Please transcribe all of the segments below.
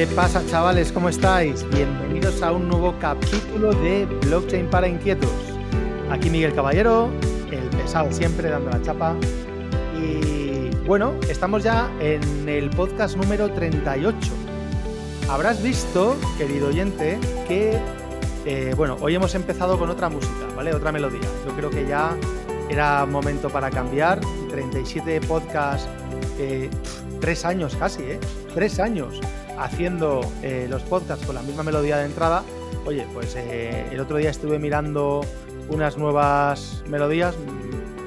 ¿Qué pasa chavales? ¿Cómo estáis? Bienvenidos a un nuevo capítulo de Blockchain para Inquietos. Aquí Miguel Caballero, el pesado siempre dando la chapa. Y bueno, estamos ya en el podcast número 38. Habrás visto, querido oyente, que eh, bueno, hoy hemos empezado con otra música, ¿vale? Otra melodía. Yo creo que ya era momento para cambiar. 37 podcasts, eh, tres años casi, ¿eh? Tres años haciendo eh, los podcasts con la misma melodía de entrada. Oye, pues eh, el otro día estuve mirando unas nuevas melodías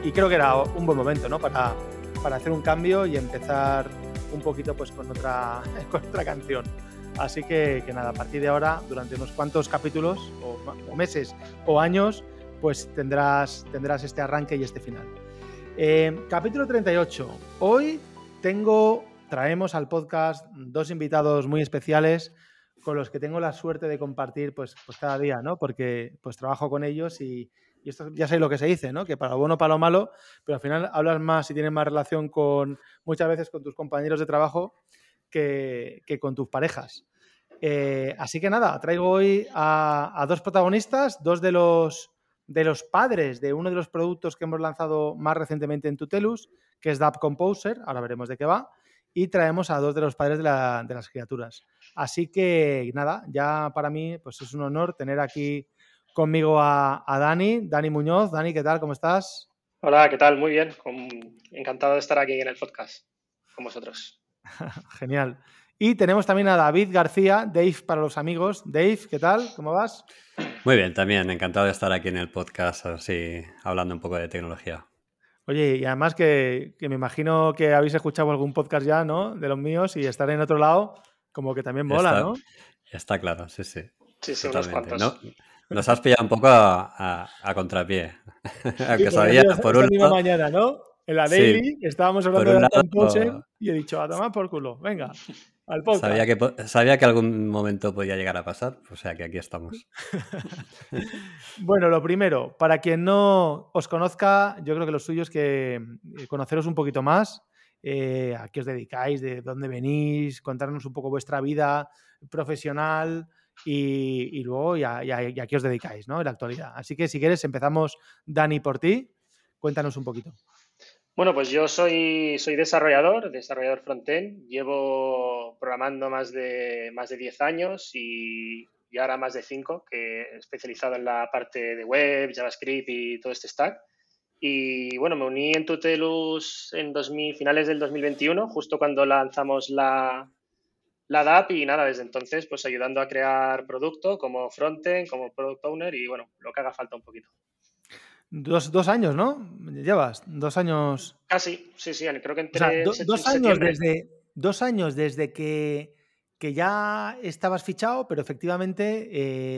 y creo que era un buen momento, ¿no? Para, para hacer un cambio y empezar un poquito pues con otra, con otra canción. Así que, nada, a partir de ahora, durante unos cuantos capítulos, o, o meses o años, pues tendrás, tendrás este arranque y este final. Eh, capítulo 38. Hoy tengo, traemos al podcast dos invitados muy especiales con los que tengo la suerte de compartir pues, pues cada día, ¿no? Porque pues trabajo con ellos y, esto ya sé lo que se dice, ¿no? Que para lo bueno, para lo malo, pero al final hablas más y tienes más relación con muchas veces con tus compañeros de trabajo que, que con tus parejas. Eh, así que nada, traigo hoy a, a, dos protagonistas, dos de los, de los padres de uno de los productos que hemos lanzado más recientemente en Tutelus, que es DAP Composer, ahora veremos de qué va, y traemos a dos de los padres de, la, de las criaturas. Así que nada, ya para mí pues es un honor tener aquí conmigo a, a Dani, Dani Muñoz. Dani, ¿qué tal? ¿Cómo estás? Hola, ¿qué tal? Muy bien. Encantado de estar aquí en el podcast con vosotros. Genial. Y tenemos también a David García, Dave para los amigos. Dave, ¿qué tal? ¿Cómo vas? Muy bien, también encantado de estar aquí en el podcast, así hablando un poco de tecnología. Oye, y además que, que me imagino que habéis escuchado algún podcast ya, ¿no? De los míos y estar en otro lado, como que también mola, está, ¿no? Está claro, sí, sí. Sí, sí, unos cuantos. ¿no? Nos has pillado un poco a, a, a contrapié. Aunque Sí, sabía, por un lado, mañana, ¿no? En la Sí. Daily estábamos hablando de un la lado- y he dicho, a tomar por culo, venga, al podcast. sabía que, sabía que algún momento podía llegar a pasar, o sea que aquí estamos. Bueno, lo primero, para quien no os conozca, yo creo que lo suyo es que eh, conoceros un poquito más, eh, a qué os dedicáis, de dónde venís, contarnos un poco vuestra vida profesional y, y luego ya, ya, ya a qué os dedicáis, ¿no? En la actualidad. Así que si quieres, empezamos, Dani, por ti. Cuéntanos un poquito. Bueno, pues yo soy, soy desarrollador, desarrollador frontend. Llevo programando más de, más de 10 años y, y ahora más de 5, que he especializado en la parte de web, JavaScript y todo este stack. Y bueno, me uní en Tutelus en 2000, finales del 2021, justo cuando lanzamos la, la DAP y nada, desde entonces pues ayudando a crear producto como frontend, como product owner y bueno, lo que haga falta un poquito. Dos, dos años, ¿no? Llevas dos años. Casi, sí, sí, creo que O entre sea, do- sep- dos años desde dos años desde que, que ya estabas fichado, pero efectivamente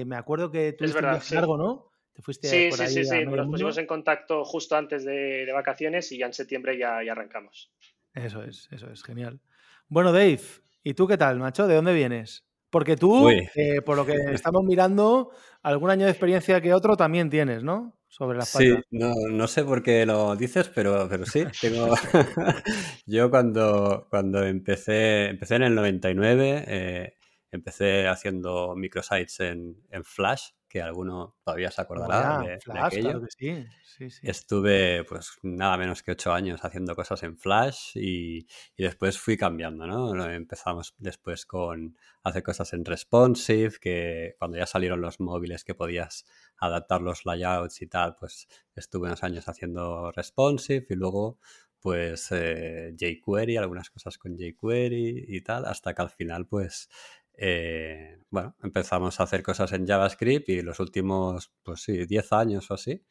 eh, me acuerdo que tuviste un verdad, viaje sí. largo, ¿no? Te fuiste Sí, por sí, ahí sí, a sí, nos pusimos en contacto justo antes de, de vacaciones y ya en septiembre ya, ya arrancamos. Eso es, eso es, genial. Bueno, Dave, ¿y tú qué tal, macho? ¿De dónde vienes? Porque tú, eh, por lo que estamos mirando, algún año de experiencia que otro también tienes, ¿no? Sobre la Sí, espalda. no, no sé por qué lo dices, pero, pero sí, tengo... Yo cuando, cuando empecé, empecé en el 99, eh, empecé haciendo microsites en, en Flash, que alguno todavía se acordará de, de Flash, aquello. claro que sí. Sí, sí. Estuve pues nada menos que ocho años haciendo cosas en Flash y, y después fui cambiando, ¿no? Empezamos después con hacer cosas en Responsive, que cuando ya salieron los móviles que podías adaptar los layouts y tal, pues estuve unos años haciendo Responsive y luego pues eh, jQuery, algunas cosas con jQuery y tal, hasta que al final pues eh, bueno, empezamos a hacer cosas en JavaScript y los últimos, pues sí, 10 años o así,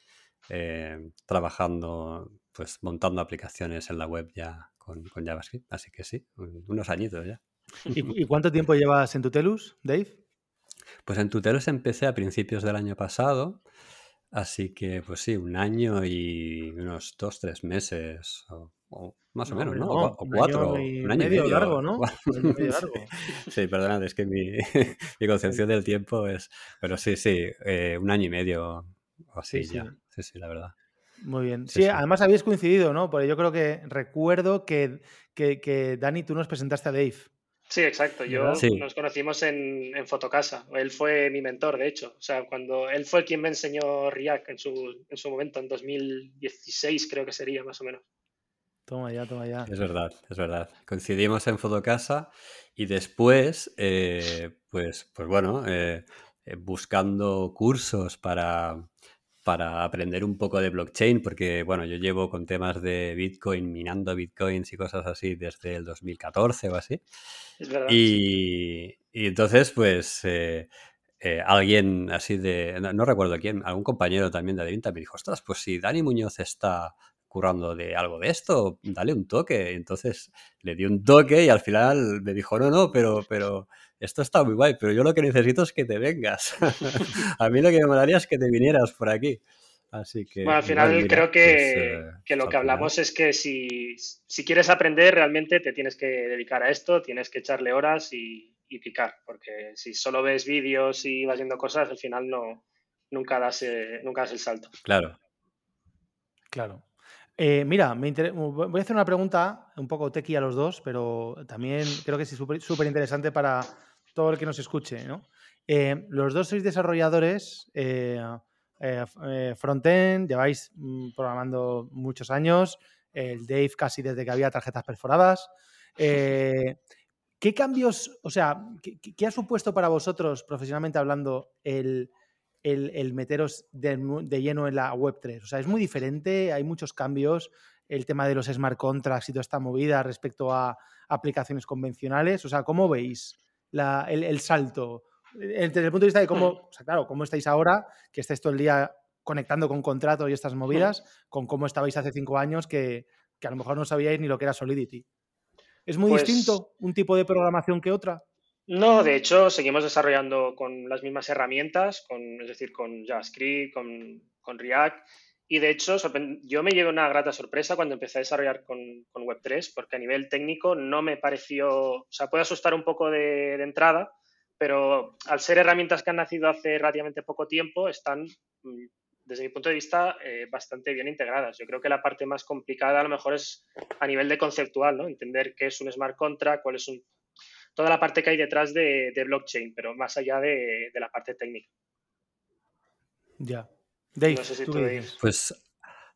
eh, trabajando, pues montando aplicaciones en la web ya con, JavaScript. Así que sí, un- unos añitos ya. ¿Y, y cuánto tiempo llevas en Tutelus, Dave? Pues en Tutelos empecé a principios del año pasado, así que pues sí, un año y unos dos, tres meses, o, o más o No, menos, ¿no? no, O, un cuatro, año y un año y medio medio. largo, ¿no? Medio sí. largo. Sí, perdonad, es que mi, mi concepción del tiempo es... Pero sí, sí, eh, un año y medio o así Sí, sí. ya. Sí, sí, la verdad. Muy bien. Sí, Sí, sí. además habéis coincidido, ¿no? Porque yo creo que recuerdo que, que, que, Dani, tú nos presentaste a Dave. Sí, exacto. Yo nos conocimos en, en, Fotocasa. Él fue mi mentor, de hecho. O sea, cuando él fue quien me enseñó React en su, en su momento, en 2016 creo que sería más o menos. Toma ya, toma ya. Es verdad, es verdad. Coincidimos en Fotocasa y después, eh, pues, pues bueno, eh, eh, buscando cursos para, para aprender un poco de blockchain, porque bueno, yo llevo con temas de Bitcoin, minando Bitcoins y cosas así desde el 2014 o así. Es verdad. Y, entonces, pues, eh, eh, alguien así de, no, recuerdo quién, algún compañero también de Adevinta me dijo, ostras, pues si Dani Muñoz está currando de algo de esto, dale un toque. Entonces le di un toque y al final me dijo, no, no, pero, pero esto está muy guay, pero yo lo que necesito es que te vengas. a mí lo que me molaría es que te vinieras por aquí. Así que. Bueno, al final creo que, pues, eh, lo que hablamos es que si, quieres aprender, realmente te tienes que dedicar a esto, tienes que echarle horas y, picar, porque si solo ves vídeos y vas viendo cosas, al final no, nunca, das, eh, nunca das el salto. Claro. Claro. Eh, mira, me voy a hacer una pregunta un poco tequi a los dos, pero también creo que es súper interesante para todo el que nos escuche. ¿no? Eh, los dos sois desarrolladores eh, frontend, lleváis mm, programando muchos años, el Dave casi desde que había tarjetas perforadas. ¿Qué cambios, o sea, qué, ha supuesto para vosotros, profesionalmente hablando, el, el, meteros de, lleno en la Web3? O sea, es muy diferente, hay muchos cambios, el tema de los smart contracts y toda esta movida respecto a aplicaciones convencionales. O sea, ¿cómo veis el, salto? Desde el punto de vista de cómo, o sea, claro, cómo estáis ahora, que estáis todo el día conectando con contratos y estas movidas, con cómo estabais hace cinco años que, a lo mejor no sabíais ni lo que era Solidity. ¿Es muy pues distinto un tipo de programación que otra? No, de hecho, seguimos desarrollando con las mismas herramientas, con, es decir, con JavaScript, con, React. Y de hecho, yo me llevé una grata sorpresa cuando empecé a desarrollar con, Web3, porque a nivel técnico no me pareció, o sea, puede asustar un poco de, entrada, pero al ser herramientas que han nacido hace relativamente poco tiempo, están, mm, desde mi punto de vista, eh, bastante bien integradas. Yo creo que la parte más complicada a lo mejor es a nivel de conceptual, ¿no? Entender qué es un smart contract, cuál es un toda la parte que hay detrás de, blockchain, pero más allá de, la parte técnica. Ya. Dave, Pues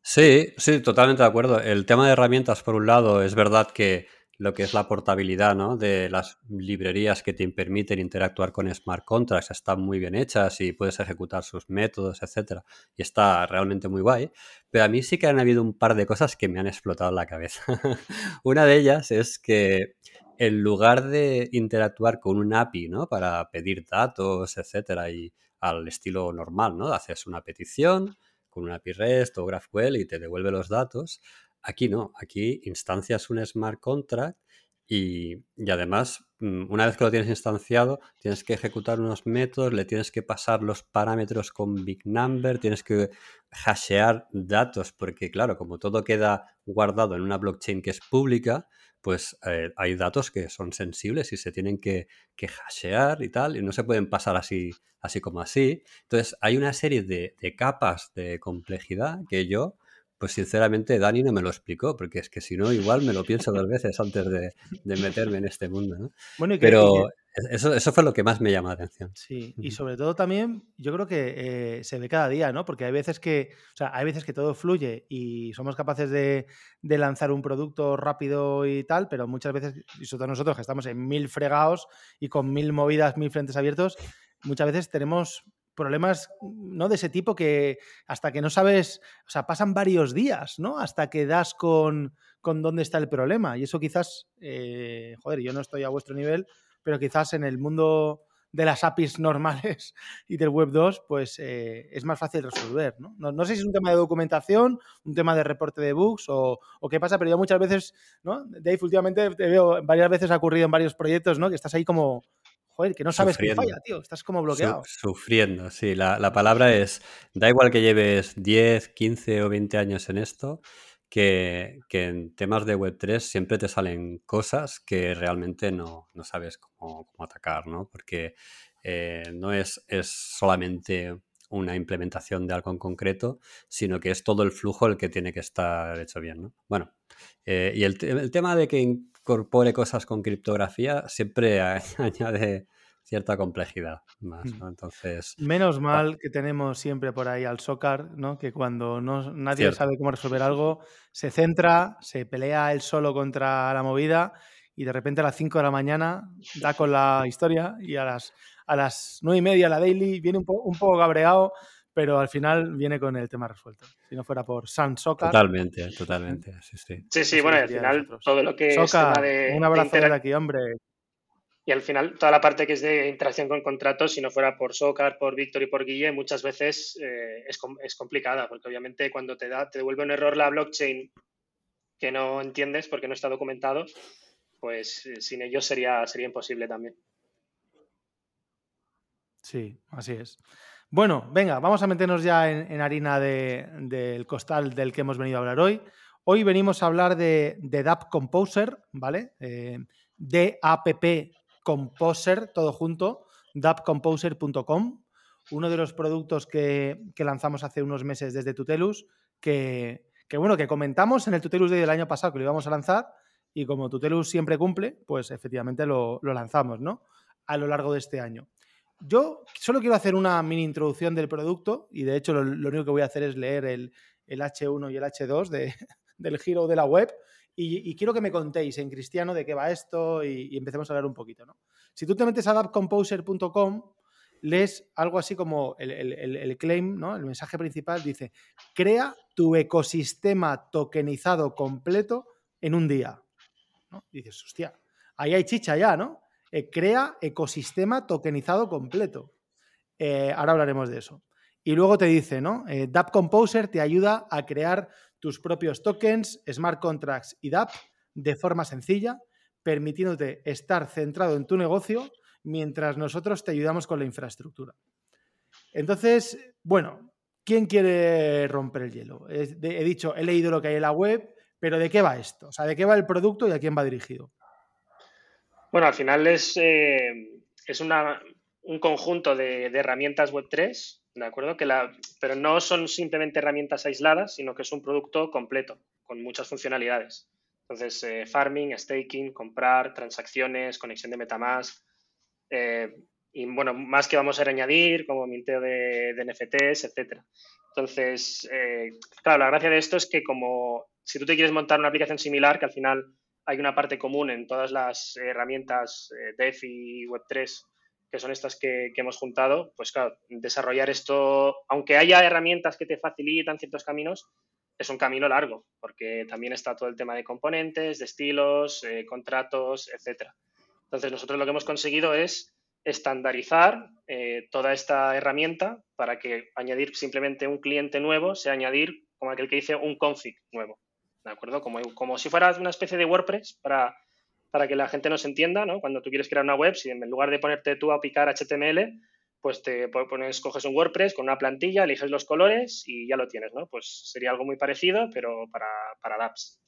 sí, sí, totalmente de acuerdo. El tema de herramientas, por un lado, es verdad que lo que es la portabilidad ¿no? de las librerías que te permiten interactuar con smart contracts están muy bien hechas y puedes ejecutar sus métodos, etcétera, y está realmente muy guay. Pero a mí sí que han habido un par de cosas que me han explotado la cabeza. Una de ellas es que en lugar de interactuar con un API, ¿no? Para pedir datos, etcétera, y al estilo normal, ¿no? Haces una petición con un API REST o GraphQL y te devuelve los datos. Aquí no, aquí instancias un smart contract y, además, mm, una vez que lo tienes instanciado, tienes que ejecutar unos métodos, le tienes que pasar los parámetros con Big Number, tienes que hashear datos, porque claro, como todo queda guardado en una blockchain que es pública, pues eh, hay datos que son sensibles y se tienen que, que, hashear y tal, y no se pueden pasar así, así como así. Entonces, hay una serie de, capas de complejidad que yo, pues sinceramente, Dani no me lo explicó, porque es que si no, igual me lo pienso dos veces antes de, meterme en este mundo. ¿no? Bueno, Pero eso, eso, fue lo que más me llamó la atención. Sí, y sobre todo también yo creo que eh, se ve cada día, ¿no? Porque hay veces que, o sea, hay veces que todo fluye y somos capaces de, lanzar un producto rápido y tal, pero muchas veces, y sobre todo nosotros que estamos en mil fregados y con mil movidas, mil frentes abiertos, muchas veces tenemos problemas ¿no? de ese tipo que hasta que no sabes, o sea, pasan varios días, ¿no? Hasta que das con, con dónde está el problema. Y eso quizás, eh, joder, yo no estoy a vuestro nivel, pero quizás en el mundo de las APIs normales y del Web 2, pues eh, es más fácil resolver. ¿no? ¿no? sé si es un tema de documentación, un tema de reporte de bugs o, qué pasa, pero yo muchas veces, ¿no? Dave, últimamente te veo, varias veces ha ocurrido en varios proyectos, ¿no? Que estás ahí como, joder, que no sabes qué falla, tío, estás como bloqueado. sufriendo, sí, la, la palabra es, da igual que lleves 10, 15 o 20 años en esto, que, en temas de Web3 siempre te salen cosas que realmente no, sabes cómo, atacar, ¿no? Porque eh, no es, es, solamente una implementación de algo en concreto, sino que es todo el flujo el que tiene que estar hecho bien. ¿no? Bueno, eh, y el, tema de que incorpore cosas con criptografía siempre añade cierta complejidad más, mm. Entonces... Menos mal que tenemos siempre por ahí al SOCAR, ¿no? Que cuando no, nadie sabe cómo resolver algo, se centra, se pelea él solo contra la movida y de repente a las 5 de la mañana da con la historia y a las, a las 9 y media la daily viene un, un poco cabreado, pero al final viene con el tema resuelto. Si no fuera por San Soccer. Totalmente, totalmente. Sí, sí. Sí, sí, bueno, al final todo lo que es de, un abrazo de, aquí, hombre. Y al final, toda la parte que es de interacción con contratos, si no fuera por Socar, por Víctor y por Guille, muchas veces eh, es, es, complicada, porque obviamente cuando te, da, te devuelve un error la blockchain que no entiendes porque no está documentado, pues eh, sin ellos sería, sería imposible también. Sí, así es. Bueno, venga, vamos a meternos ya en, harina del costal del que hemos venido a hablar hoy. Hoy venimos a hablar de, de DAP Composer, ¿vale? Eh, DAPP Composer, todo junto, dapcomposer.com, uno de los productos que, lanzamos hace unos meses desde Tutelus, que, bueno, que comentamos en el Tutelus Day del año pasado que lo íbamos a lanzar y como Tutelus siempre cumple, pues efectivamente lo, lanzamos, ¿no? A lo largo de este año. Yo solo quiero hacer una mini introducción del producto y de hecho lo, único que voy a hacer es leer el, H1 y el H2 de, del giro de la web y, quiero que me contéis en cristiano de qué va esto y, empecemos a hablar un poquito. ¿no? Si tú te metes a dapcomposer.com, lees algo así como el, claim, ¿no? el mensaje principal dice, crea tu ecosistema tokenizado completo en un día. ¿no? dices, hostia, ahí hay chicha ya, ¿no? Eh, crea ecosistema tokenizado completo. Eh, ahora hablaremos de eso. Y luego te dice, ¿no? Eh, Dap Composer te ayuda a crear tus propios tokens, smart contracts y DApp de forma sencilla, permitiéndote estar centrado en tu negocio mientras nosotros te ayudamos con la infraestructura. Entonces, bueno, ¿quién quiere romper el hielo? He dicho, he leído lo que hay en la web, pero ¿de qué va esto? O sea, ¿de qué va el producto y a quién va dirigido? Bueno, al final es, eh, es un conjunto de, de herramientas Web3 ¿de acuerdo? Que la, pero no son simplemente herramientas aisladas, sino que es un producto completo, con muchas funcionalidades. Entonces, eh, farming, staking, comprar, transacciones, conexión de Metamask, eh, y bueno, más que vamos a añadir, como minteo de, NFTs, etcétera. Entonces, eh, claro, la gracia de esto es que como si tú te quieres montar una aplicación similar, que al final hay una parte común en todas las herramientas DeFi y Web3 que son estas que, hemos juntado, pues claro, desarrollar esto, aunque haya herramientas que te facilitan ciertos caminos, es un camino largo, porque también está todo el tema de componentes, de estilos, eh, contratos, etcétera. Entonces, nosotros lo que hemos conseguido es estandarizar eh, toda esta herramienta para que añadir simplemente un cliente nuevo sea añadir como aquel que dice un config nuevo. ¿De acuerdo? Como, como si fuera una especie de WordPress para para que la gente nos entienda, ¿no? Cuando tú quieres crear una web, si en lugar de ponerte tú a picar HTML, pues te pones, coges un WordPress con una plantilla, eliges los colores y ya lo tienes, ¿no? Pues sería algo muy parecido, pero para, para dApps.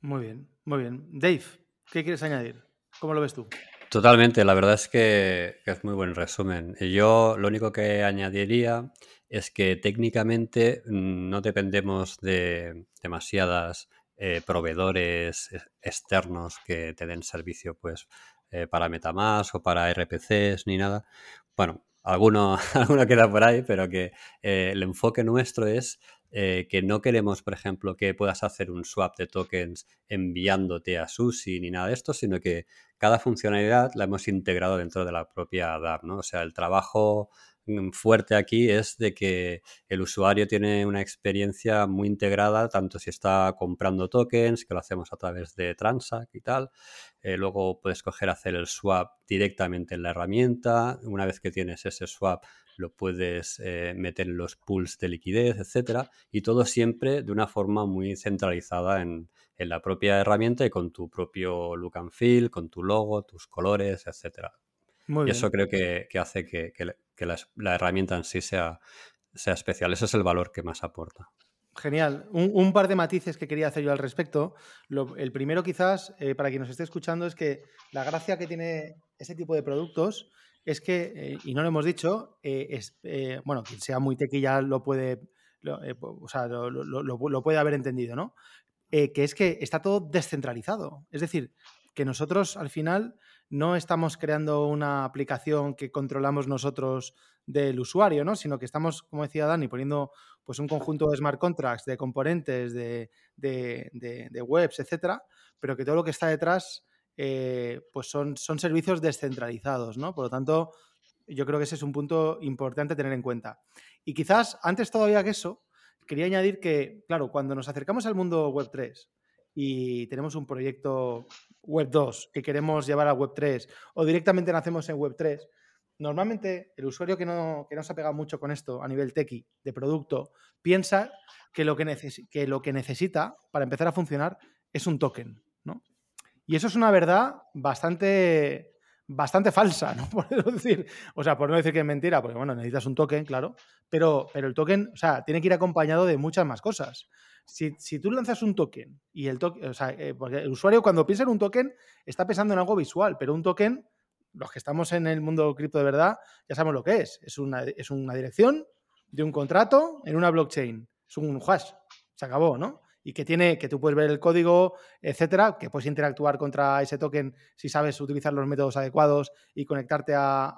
Muy bien, muy bien. Dave, ¿qué quieres añadir? ¿Cómo lo ves tú? Totalmente, la verdad es que, es muy buen resumen. Yo lo único que añadiría es que técnicamente mm, no dependemos de demasiadas eh, proveedores externos que te den servicio pues eh, para Metamask o para RPCs ni nada. Bueno, alguno, alguno queda por ahí, pero que eh, el enfoque nuestro es que no queremos, por ejemplo, que puedas hacer un swap de tokens enviándote a SUSI ni nada de esto, sino que cada funcionalidad la hemos integrado dentro de la propia DAP, ¿no? O sea, el trabajo fuerte aquí es de que el usuario tiene una experiencia muy integrada, tanto si está comprando tokens, que lo hacemos a través de Transact y tal. Eh, luego puedes coger hacer el swap directamente en la herramienta. Una vez que tienes ese swap, lo puedes eh, meter en los pools de liquidez, etcétera. Y todo siempre de una forma muy centralizada en, la propia herramienta y con tu propio look and feel, con tu logo, tus colores, etcétera y eso creo que, hace que, la, herramienta en sí sea, sea especial. Ese es el valor que más aporta. Genial. Un, par de matices que quería hacer yo al respecto. el primero quizás, eh, para quien nos esté escuchando, es que la gracia que tiene ese tipo de productos es que, eh, y no lo hemos dicho, eh, bueno, quien sea muy tequi ya lo puede, o sea, lo, puede haber entendido, ¿no? que es que está todo descentralizado. Es decir, que nosotros al final no estamos creando una aplicación que controlamos nosotros del usuario, ¿no? Sino que estamos, como decía Dani, poniendo pues un conjunto de smart contracts, de componentes, de, de, webs, etcétera, pero que todo lo que está detrás eh, pues son, son servicios descentralizados, ¿no? Por lo tanto, yo creo que ese es un punto importante tener en cuenta. Y quizás, antes todavía que eso, quería añadir que, claro, cuando nos acercamos al mundo Web 3 y tenemos un proyecto Web 2 que queremos llevar a Web 3 o directamente nacemos en Web 3, normalmente el usuario que no, que no se ha pegado mucho con esto a nivel tequi de producto piensa que lo que, que lo que necesita para empezar a funcionar es un token. Y eso es una verdad bastante, bastante falsa, ¿no? Por decir, o sea, por no decir que es mentira, porque bueno, necesitas un token, claro, pero, pero el token, o sea, tiene que ir acompañado de muchas más cosas. Si, si tú lanzas un token y el token, o sea, eh, porque el usuario cuando piensa en un token está pensando en algo visual, pero un token, los que estamos en el mundo cripto de verdad, ya sabemos lo que es. Es una, es una dirección de un contrato en una blockchain. Es un hash. Se acabó, ¿no? Y que tiene, que tú puedes ver el código, etcétera, que puedes interactuar contra ese token si sabes utilizar los métodos adecuados y conectarte a,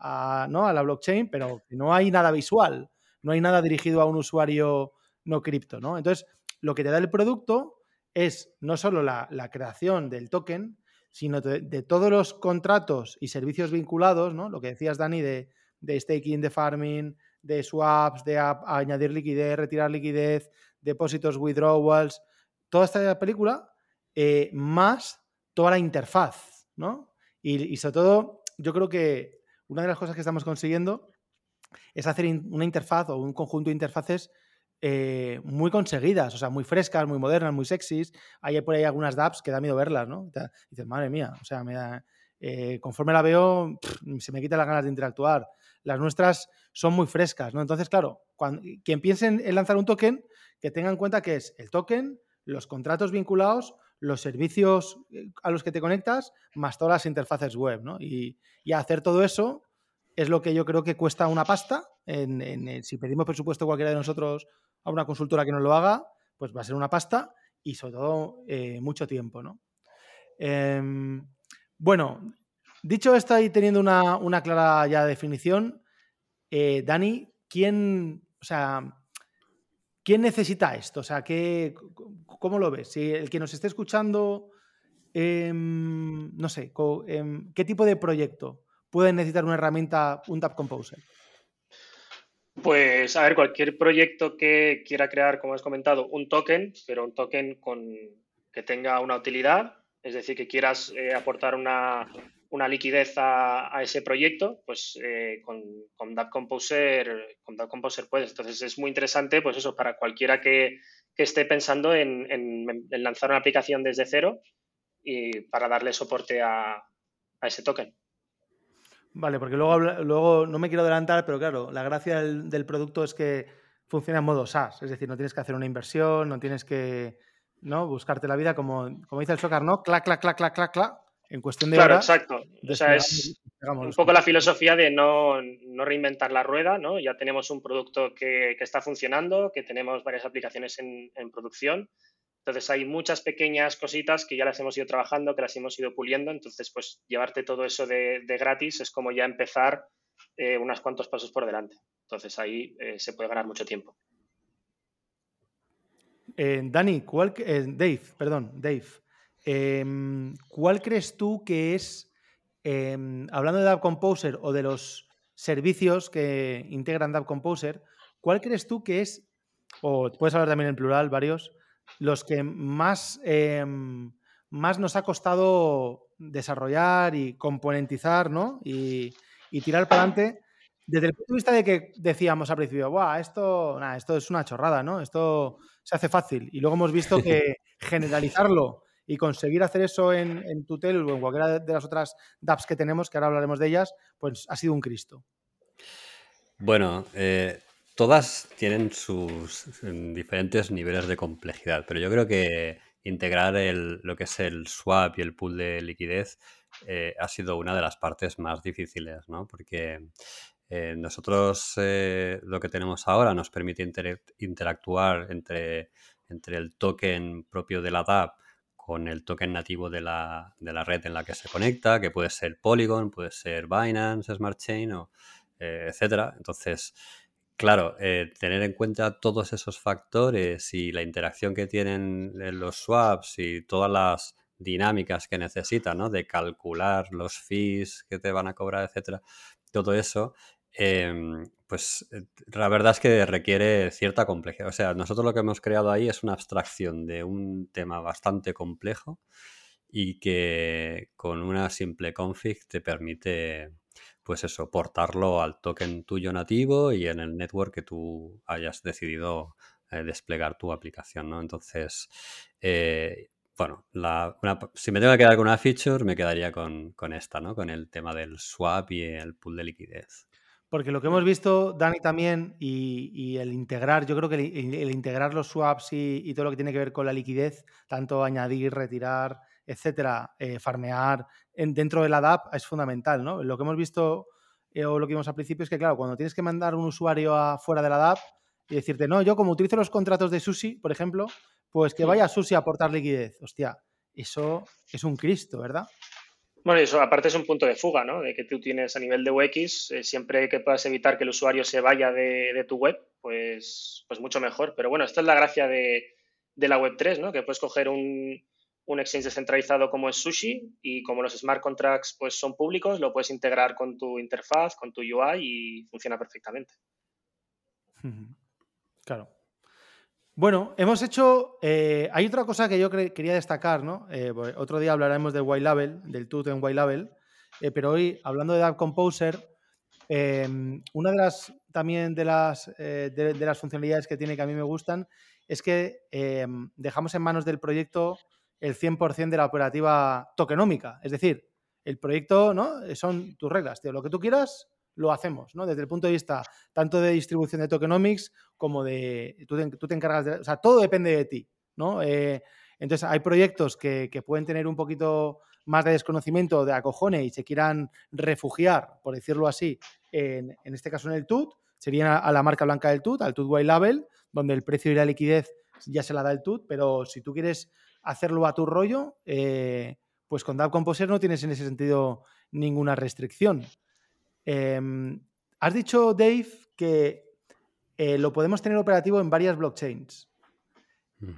la blockchain, pero no hay nada visual, no hay nada dirigido a un usuario no cripto, ¿no? Entonces, lo que te da el producto es no solo la, creación del token, sino de, todos los contratos y servicios vinculados, ¿no? Lo que decías, Dani, de, de staking, de farming, de swaps, de añadir liquidez, retirar liquidez, depósitos, withdrawals, toda esta película, eh, más toda la interfaz, ¿no? Y, sobre todo, yo creo que una de las cosas que estamos consiguiendo es hacer una interfaz o un conjunto de interfaces eh, muy conseguidas, o sea, muy frescas, muy modernas, muy sexys. Hay por ahí algunas dApps que da miedo verlas, ¿no? Dices, madre mía, o sea, me eh, conforme la veo, se me quitan las ganas de interactuar. Las nuestras son muy frescas, ¿no? Entonces, claro, cuando, quien piense en lanzar un token, que tenga en cuenta que es el token, los contratos vinculados, los servicios eh, a los que te conectas, más todas las interfaces web, ¿no? Y, hacer todo eso es lo que yo creo que cuesta una pasta. Si pedimos presupuesto cualquiera de nosotros a una consultora que nos lo haga, pues va a ser una pasta y sobre todo eh, mucho tiempo, ¿no? Em, bueno, dicho esto y teniendo una, clara ya definición, eh, Dani, ¿quién, o sea, ¿Quién necesita esto? O sea, ¿qué, ¿cómo lo ves? Si el que nos esté escuchando, em, no sé, em, ¿qué tipo de proyecto puede necesitar una herramienta, un Tap Composer? Pues, a ver, cualquier proyecto que quiera crear, como has comentado, un token, pero un token con, que tenga una utilidad, es decir, que quieras eh, aportar una, una liquidez a, ese proyecto, pues eh, con, con DAP Composer, con Composer puedes. Entonces es muy interesante, pues eso, para cualquiera que, esté pensando en, lanzar una aplicación desde cero y para darle soporte a, ese token. Vale, porque luego, luego no me quiero adelantar, pero claro, la gracia del, producto es que funciona en modo SaaS, es decir, no tienes que hacer una inversión, no tienes que ¿no? buscarte la vida como, como dice el Socar, ¿no? Clac, clac, clac, clac, clac, clac en cuestión de claro, exacto. O sea, es un poco la filosofía de no, reinventar la rueda, ¿no? Ya tenemos un producto que, está funcionando, que tenemos varias aplicaciones en, producción. Entonces hay muchas pequeñas cositas que ya las hemos ido trabajando, que las hemos ido puliendo. Entonces, pues llevarte todo eso de, gratis es como ya empezar eh, unos cuantos pasos por delante. Entonces ahí eh, se puede ganar mucho tiempo. Eh, Dani, ¿cuál, Dave, perdón, Dave. Em, ¿Cuál crees tú que es, em, hablando de Dab Composer o de los servicios que integran Dab Composer, cuál crees tú que es, o puedes hablar también en plural, varios, los que más, em, más nos ha costado desarrollar y componentizar, ¿no? Y, tirar para adelante desde el punto de vista de que decíamos al principio, Buah, esto, esto es una chorrada, ¿no? Esto se hace fácil. Y luego hemos visto que generalizarlo y conseguir hacer eso en, Tutel o en cualquiera de las otras dApps que tenemos, que ahora hablaremos de ellas, pues ha sido un Cristo. Bueno, eh, todas tienen sus diferentes niveles de complejidad, pero yo creo que integrar lo que es el swap y el pool de liquidez eh, ha sido una de las partes más difíciles, ¿no? Porque eh, nosotros lo que tenemos ahora nos permite interactuar entre, entre el token propio de la DAP con el token nativo de la, de la, red en la que se conecta, que puede ser Polygon, puede ser Binance, Smart Chain, o, etcétera. Entonces, Claro, eh, tener en cuenta todos esos factores y la interacción que tienen los swaps y todas las dinámicas que necesitan, ¿no? De calcular los fees que te van a cobrar, etcétera. Todo eso, em, pues eh, la verdad es que requiere cierta complejidad. O sea, nosotros lo que hemos creado ahí es una abstracción de un tema bastante complejo y que con una simple config te permite pues eso, portarlo al token tuyo nativo y en el network que tú hayas decidido eh, desplegar tu aplicación, ¿no? Entonces, eh, bueno, si me tengo que quedar con una feature, me quedaría con, esta, ¿no? Con el tema del swap y el pool de liquidez. Porque lo que hemos visto, Dani, también, y, el integrar, yo creo que el, integrar los swaps y, todo lo que tiene que ver con la liquidez, tanto añadir, retirar, etcétera, eh, farmear en, dentro de la DAP es fundamental, ¿no? Lo que hemos visto eh, o lo que vimos al principio es que, claro, cuando tienes que mandar un usuario afuera de la DAP y decirte, no, yo como utilizo los contratos de Sushi, por ejemplo, pues que vaya a Sushi a aportar liquidez. Hostia, eso es un Cristo, ¿verdad? Bueno, eso aparte es un punto de fuga, ¿no? De que tú tienes a nivel de UX, eh, siempre que puedas evitar que el usuario se vaya de, tu web, pues, pues mucho mejor. Pero bueno, esta es la gracia de, de la Web3, ¿no? Que puedes coger un, un exchange descentralizado como es Sushi y como los smart contracts pues son públicos, lo puedes integrar con tu interfaz, con tu UI y funciona perfectamente. Claro. Bueno, hemos hecho. Eh, hay otra cosa que yo quería destacar, ¿no? Eh, otro día hablaremos del White Label, del TUT en White Label, eh, pero hoy, hablando de App Composer, em, una de las también de las, de las funcionalidades que tiene que a mí me gustan es que em, dejamos en manos del proyecto el 100% de la operativa tokenómica. Es decir, el proyecto ¿no? son tus reglas, tío. Lo que tú quieras, lo hacemos, ¿no? Desde el punto de vista tanto de distribución de tokenomics como de. Tú te, encargas de. O sea, todo depende de ti, ¿no? Eh, entonces, hay proyectos que, pueden tener un poquito más de desconocimiento, de acojone y se quieran refugiar, por decirlo así, en, este caso en el TUT, sería a la marca blanca del TUT, al TUT White Label, donde el precio y la liquidez ya se la da el TUT, pero si tú quieres hacerlo a tu rollo, eh, pues con DAP Composer no tienes en ese sentido ninguna restricción. Em, has dicho, Dave, que eh, lo podemos tener operativo en varias blockchains.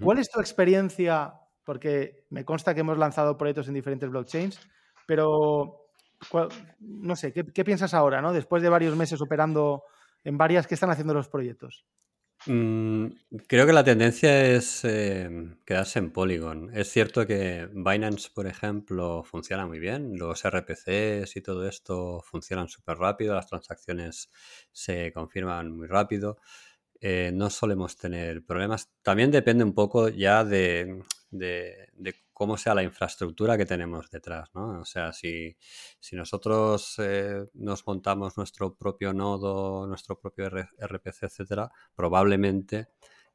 ¿Cuál es tu experiencia? Porque me consta que hemos lanzado proyectos en diferentes blockchains, pero no sé, ¿qué, ¿qué, piensas ahora, ¿no? después de varios meses operando en varias, ¿qué están haciendo los proyectos? Mm, creo que la tendencia es em, quedarse en Polygon. Es cierto que Binance, por ejemplo, funciona muy bien. Los RPCs y todo esto funcionan súper rápido. Las transacciones se confirman muy rápido. Eh, no solemos tener problemas. También depende un poco ya de, de, cómo sea la infraestructura que tenemos detrás, ¿no? O sea, si, nosotros eh, nos montamos nuestro propio nodo, nuestro propio RPC, etcétera, probablemente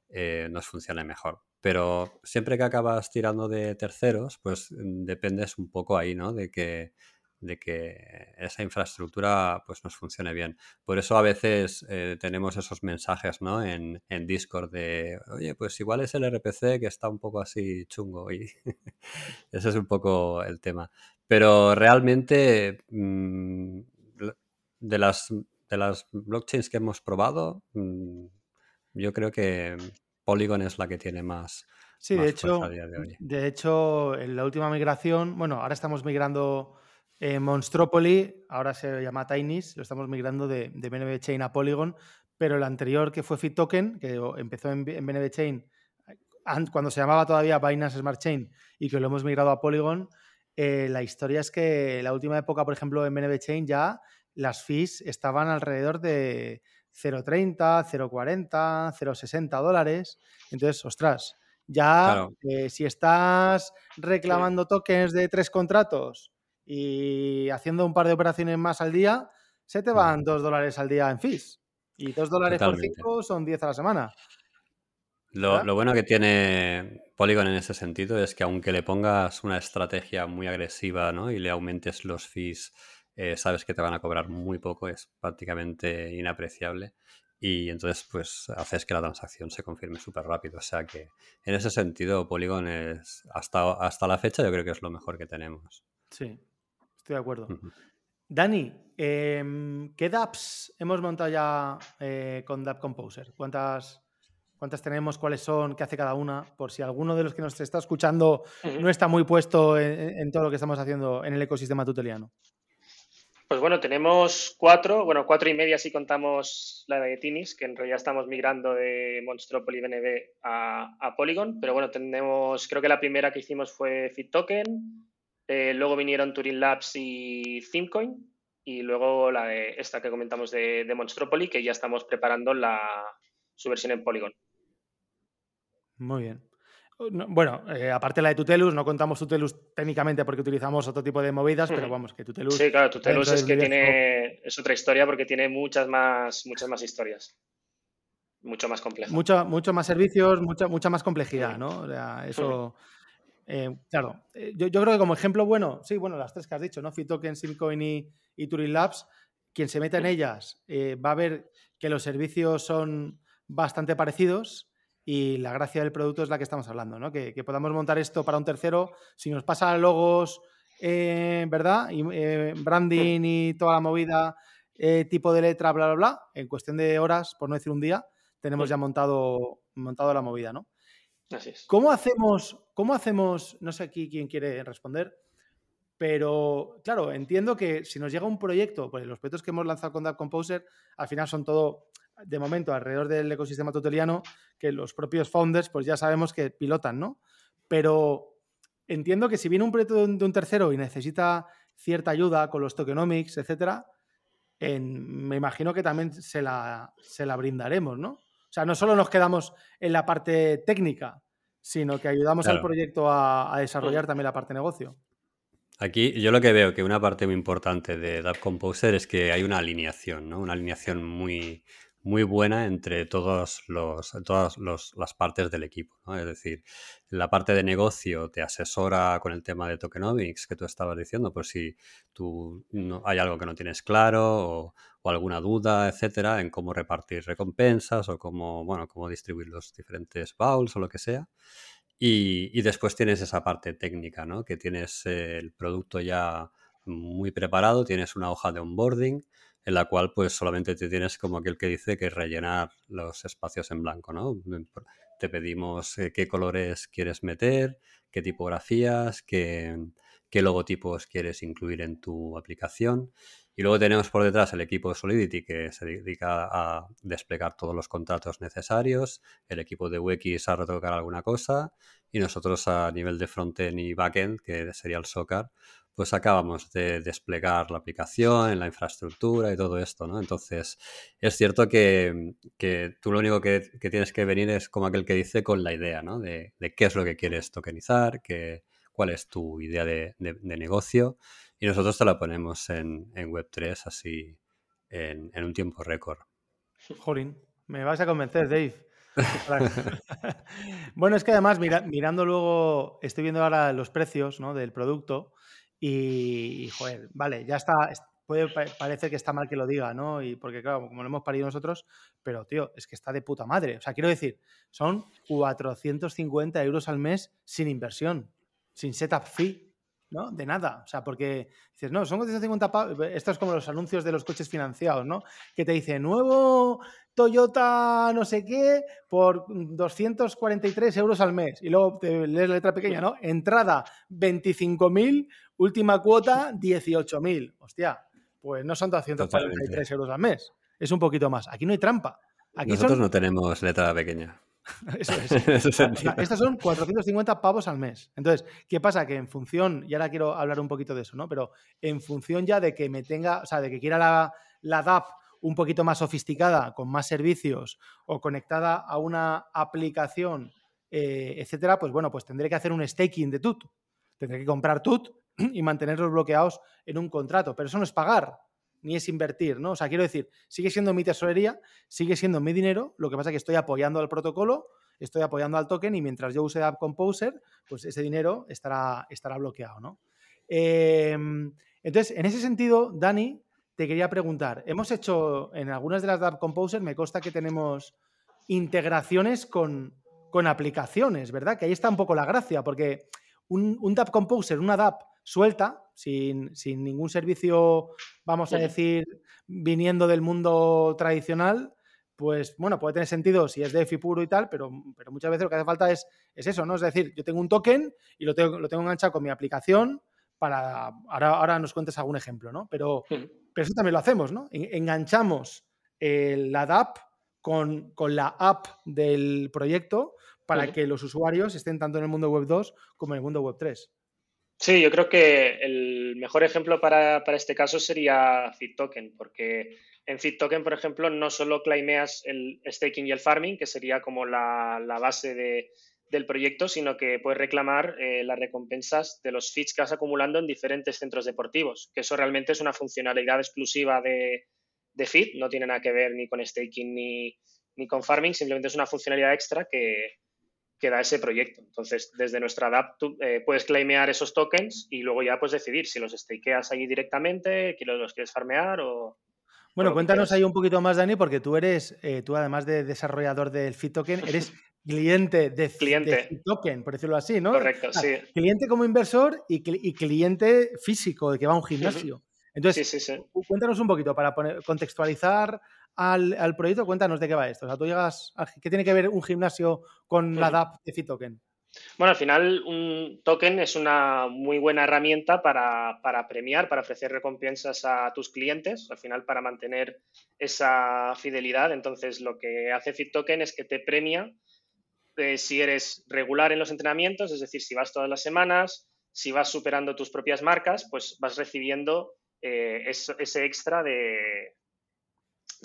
eh, nos funcione mejor. Pero siempre que acabas tirando de terceros, pues dependes un poco ahí, ¿no? De que de que esa infraestructura pues nos funcione bien. Por eso a veces eh, tenemos esos mensajes ¿no? en, Discord de, oye, pues igual es el RPC que está un poco así chungo y ese es un poco el tema. Pero realmente mm, de, las, de las blockchains que hemos probado, mm, yo creo que Polygon es la que tiene más... Sí, de hecho, de hecho, en la última migración, bueno, ahora estamos migrando eh, Monstropoli, ahora se llama Tinys, lo estamos migrando de, de BNB Chain a Polygon, pero el anterior que fue FitToken, que empezó en, BNB Chain cuando se llamaba todavía Binance Smart Chain y que lo hemos migrado a Polygon, eh, la historia es que la última época, por ejemplo, en BNB Chain ya las fees estaban alrededor de 0,30, 0,40, 0,60 dólares. Entonces, ostras, ya eh, si estás reclamando tokens de tres contratos y haciendo un par de operaciones más al día, se te van dos dólares al día en fees. Y dos dólares por cinco son diez a la semana. Lo, bueno que tiene Polygon en ese sentido es que aunque le pongas una estrategia muy agresiva ¿no? y le aumentes los fees, eh, sabes que te van a cobrar muy poco, es prácticamente inapreciable. Y entonces, pues, haces que la transacción se confirme súper rápido. O sea que, en ese sentido, Polygon es, hasta, hasta la fecha, yo creo que es lo mejor que tenemos. Sí, estoy de acuerdo. Dani, em, ¿qué dApps hemos montado ya eh, con Dapp Composer? ¿Cuántas, ¿Cuántas tenemos? ¿Cuáles son? ¿Qué hace cada una? Por si alguno de los que nos está escuchando no está muy puesto en, todo lo que estamos haciendo en el ecosistema tuteliano. Pues bueno, tenemos cuatro, bueno, cuatro y media si contamos la de Tinis, que en realidad estamos migrando de Monstropoli BNB a, a Polygon, pero bueno, tenemos, creo que la primera que hicimos fue FitToken, eh, luego vinieron Turing Labs y ThemeCoin, y luego la de esta que comentamos de, de Monstropoli, que ya estamos preparando la, su versión en Polygon. Muy bien. Bueno, eh, aparte la de Tutelus, no contamos Tutelus técnicamente porque utilizamos otro tipo de movidas, pero vamos, que Tutelus. Sí, claro, Tutelus es que tiene. Es otra historia porque tiene muchas más, muchas más historias. Mucho más complejo. Mucho, mucho más servicios, mucha, mucha más complejidad, ¿no? O sea, eso. Eh, claro, eh, yo, creo que como ejemplo bueno, sí, bueno, las tres que has dicho, ¿no? Fitoken, Simcoin y, y Turing Labs, quien se meta en ellas va a ver que los servicios son bastante parecidos y la gracia del producto es la que estamos hablando, ¿no? Que, podamos montar esto para un tercero, si nos pasa logos, eh, ¿verdad? Y, eh, branding y toda la movida, eh, tipo de letra, bla, bla, bla, en cuestión de horas, por no decir un día, tenemos ya montado, montado la movida, ¿no? ¿Cómo hacemos, cómo hacemos, no sé aquí quién quiere responder, pero claro, entiendo que si nos llega un proyecto, pues los proyectos que hemos lanzado con Dark Composer, al final son todo de momento alrededor del ecosistema tuteliano que los propios founders pues ya sabemos que pilotan, ¿no? Pero entiendo que si viene un proyecto de un, tercero y necesita cierta ayuda con los tokenomics, etcétera, me imagino que también se la, se la brindaremos, ¿no? O sea, no solo nos quedamos en la parte técnica, sino que ayudamos al proyecto a, a, desarrollar también la parte negocio. Aquí yo lo que veo que una parte muy importante de Dapp Composer es que hay una alineación, ¿no? Una alineación muy, muy buena entre todos los, todas las partes del equipo. Es decir, la parte de negocio te asesora con el tema de tokenomics que tú estabas diciendo, por si tú no, hay algo que no tienes claro o, alguna duda, etcétera, en cómo repartir recompensas o cómo, bueno, cómo distribuir los diferentes bowls o lo que sea. Y, y después tienes esa parte técnica, ¿no? Que tienes el producto ya muy preparado, tienes una hoja de onboarding en la cual pues solamente te tienes como aquel que dice que rellenar los espacios en blanco, ¿no? Te pedimos eh, qué colores quieres meter, qué tipografías, qué, qué logotipos quieres incluir en tu aplicación. Y luego tenemos por detrás el equipo de Solidity que se dedica a desplegar todos los contratos necesarios, el equipo de UX a retocar alguna cosa y nosotros a nivel de frontend y backend, que sería el SOCAR, pues acabamos de desplegar la aplicación, la infraestructura y todo esto, ¿no? Entonces, es cierto que, tú lo único que, tienes que venir es como aquel que dice con la idea, ¿no? De, qué es lo que quieres tokenizar, cuál es tu idea de, negocio y nosotros te la ponemos en, Web3 así en, un tiempo récord. Jolín, me vas a convencer, Dave. bueno, es que además, mirando luego, estoy viendo ahora los precios ¿no? del producto y, joder, vale, ya está, puede parecer que está mal que lo diga, ¿no? Y porque, claro, como lo hemos parido nosotros, pero, tío, es que está de puta madre. O sea, quiero decir, son 450 euros al mes sin inversión, sin setup fee, ¿no? De nada. O sea, porque dices, no, son 450 pavos. Esto es como los anuncios de los coches financiados, ¿no? Que te dice, nuevo Toyota no sé qué por 243 euros al mes. Y luego te lees la letra pequeña, ¿no? Entrada 25.000, última cuota 18.000. Hostia, pues no son 243 euros al mes. Es un poquito más. Aquí no hay trampa. Aquí Nosotros no tenemos letra pequeña. Eso es. Estas son 450 pavos al mes. Entonces, ¿qué pasa? Que en función, y ahora quiero hablar un poquito de eso, ¿no? Pero en función ya de que me tenga, o sea, de que quiera la, la DAP un poquito más sofisticada, con más servicios o conectada a una aplicación, eh, etcétera, pues bueno, pues tendré que hacer un staking de TUT. Tendré que comprar TUT y mantenerlos bloqueados en un contrato. Pero eso no es pagar, ni es invertir, ¿no? O sea, quiero decir, sigue siendo mi tesorería, sigue siendo mi dinero, lo que pasa es que estoy apoyando al protocolo estoy apoyando al token y mientras yo use App Composer, pues ese dinero estará, estará bloqueado, ¿no? Em, entonces, en ese sentido, Dani, te quería preguntar, hemos hecho en algunas de las App Composer, me consta que tenemos integraciones con, con aplicaciones, ¿verdad? Que ahí está un poco la gracia, porque un, un DApp Composer, una DApp suelta, sin, ningún servicio, vamos a decir, viniendo del mundo tradicional, pues bueno, puede tener sentido si es DeFi puro y tal, pero, pero muchas veces lo que hace falta es, es, eso, ¿no? Es decir, yo tengo un token y lo tengo, lo tengo enganchado con mi aplicación para. Ahora, ahora nos cuentes algún ejemplo, ¿no? Pero, pero eso también lo hacemos, ¿no? Enganchamos la DApp con, con, la app del proyecto para que los usuarios estén tanto en el mundo web 2 como en el mundo web 3. Sí, yo creo que el mejor ejemplo para, este caso sería FitToken, porque en FitToken, por ejemplo, no solo claimeas el staking y el farming, que sería como la, base del proyecto, sino que puedes reclamar eh, las recompensas de los feeds que vas acumulando en diferentes centros deportivos, que eso realmente es una funcionalidad exclusiva de, de Fit, no tiene nada que ver ni con staking ni, ni con farming, simplemente es una funcionalidad extra que, que da ese proyecto. Entonces, desde nuestra app tú eh, puedes claimear esos tokens y luego ya puedes decidir si los stakeas ahí directamente, que los quieres farmear o... Bueno, cuéntanos ahí un poquito más, Dani, porque tú eres, eh, tú además de desarrollador del FitToken, eres cliente de, cliente. Token, por decirlo así, ¿no? Correcto, sí. Cliente como inversor y, y, cliente físico, que va a un gimnasio. Entonces, sí, sí, cuéntanos un poquito para contextualizar al, proyecto, cuéntanos de qué va esto. O sea, tú llegas, ¿qué tiene que ver un gimnasio con la DAP de Fitoken? Bueno, al final un token es una muy buena herramienta para, premiar, para ofrecer recompensas a tus clientes, al final para mantener esa fidelidad. Entonces, lo que hace FitToken es que te premia eh, si eres regular en los entrenamientos, es decir, si vas todas las semanas, si vas superando tus propias marcas, pues vas recibiendo eh, ese extra de,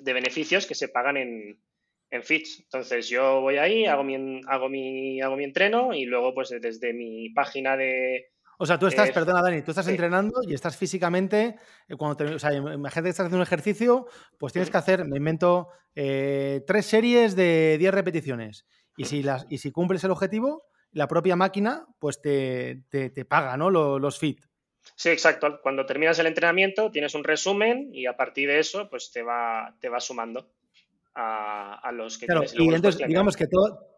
de beneficios que se pagan en, en Fitch. Entonces yo voy ahí, hago mi, hago mi, hago mi entreno y luego pues desde mi página de... O sea, tú estás, perdona Dani, tú estás entrenando y estás físicamente, eh, cuando te, o sea, imagínate que estás haciendo un ejercicio, pues tienes que hacer, me invento, eh, tres series de 10 repeticiones. Y si, las, y si cumples el objetivo, la propia máquina pues te, te, paga ¿no? los, los fit. Sí, exacto. Cuando terminas el entrenamiento tienes un resumen y a partir de eso pues te va, te va sumando a, los que claro, Y entonces, digamos que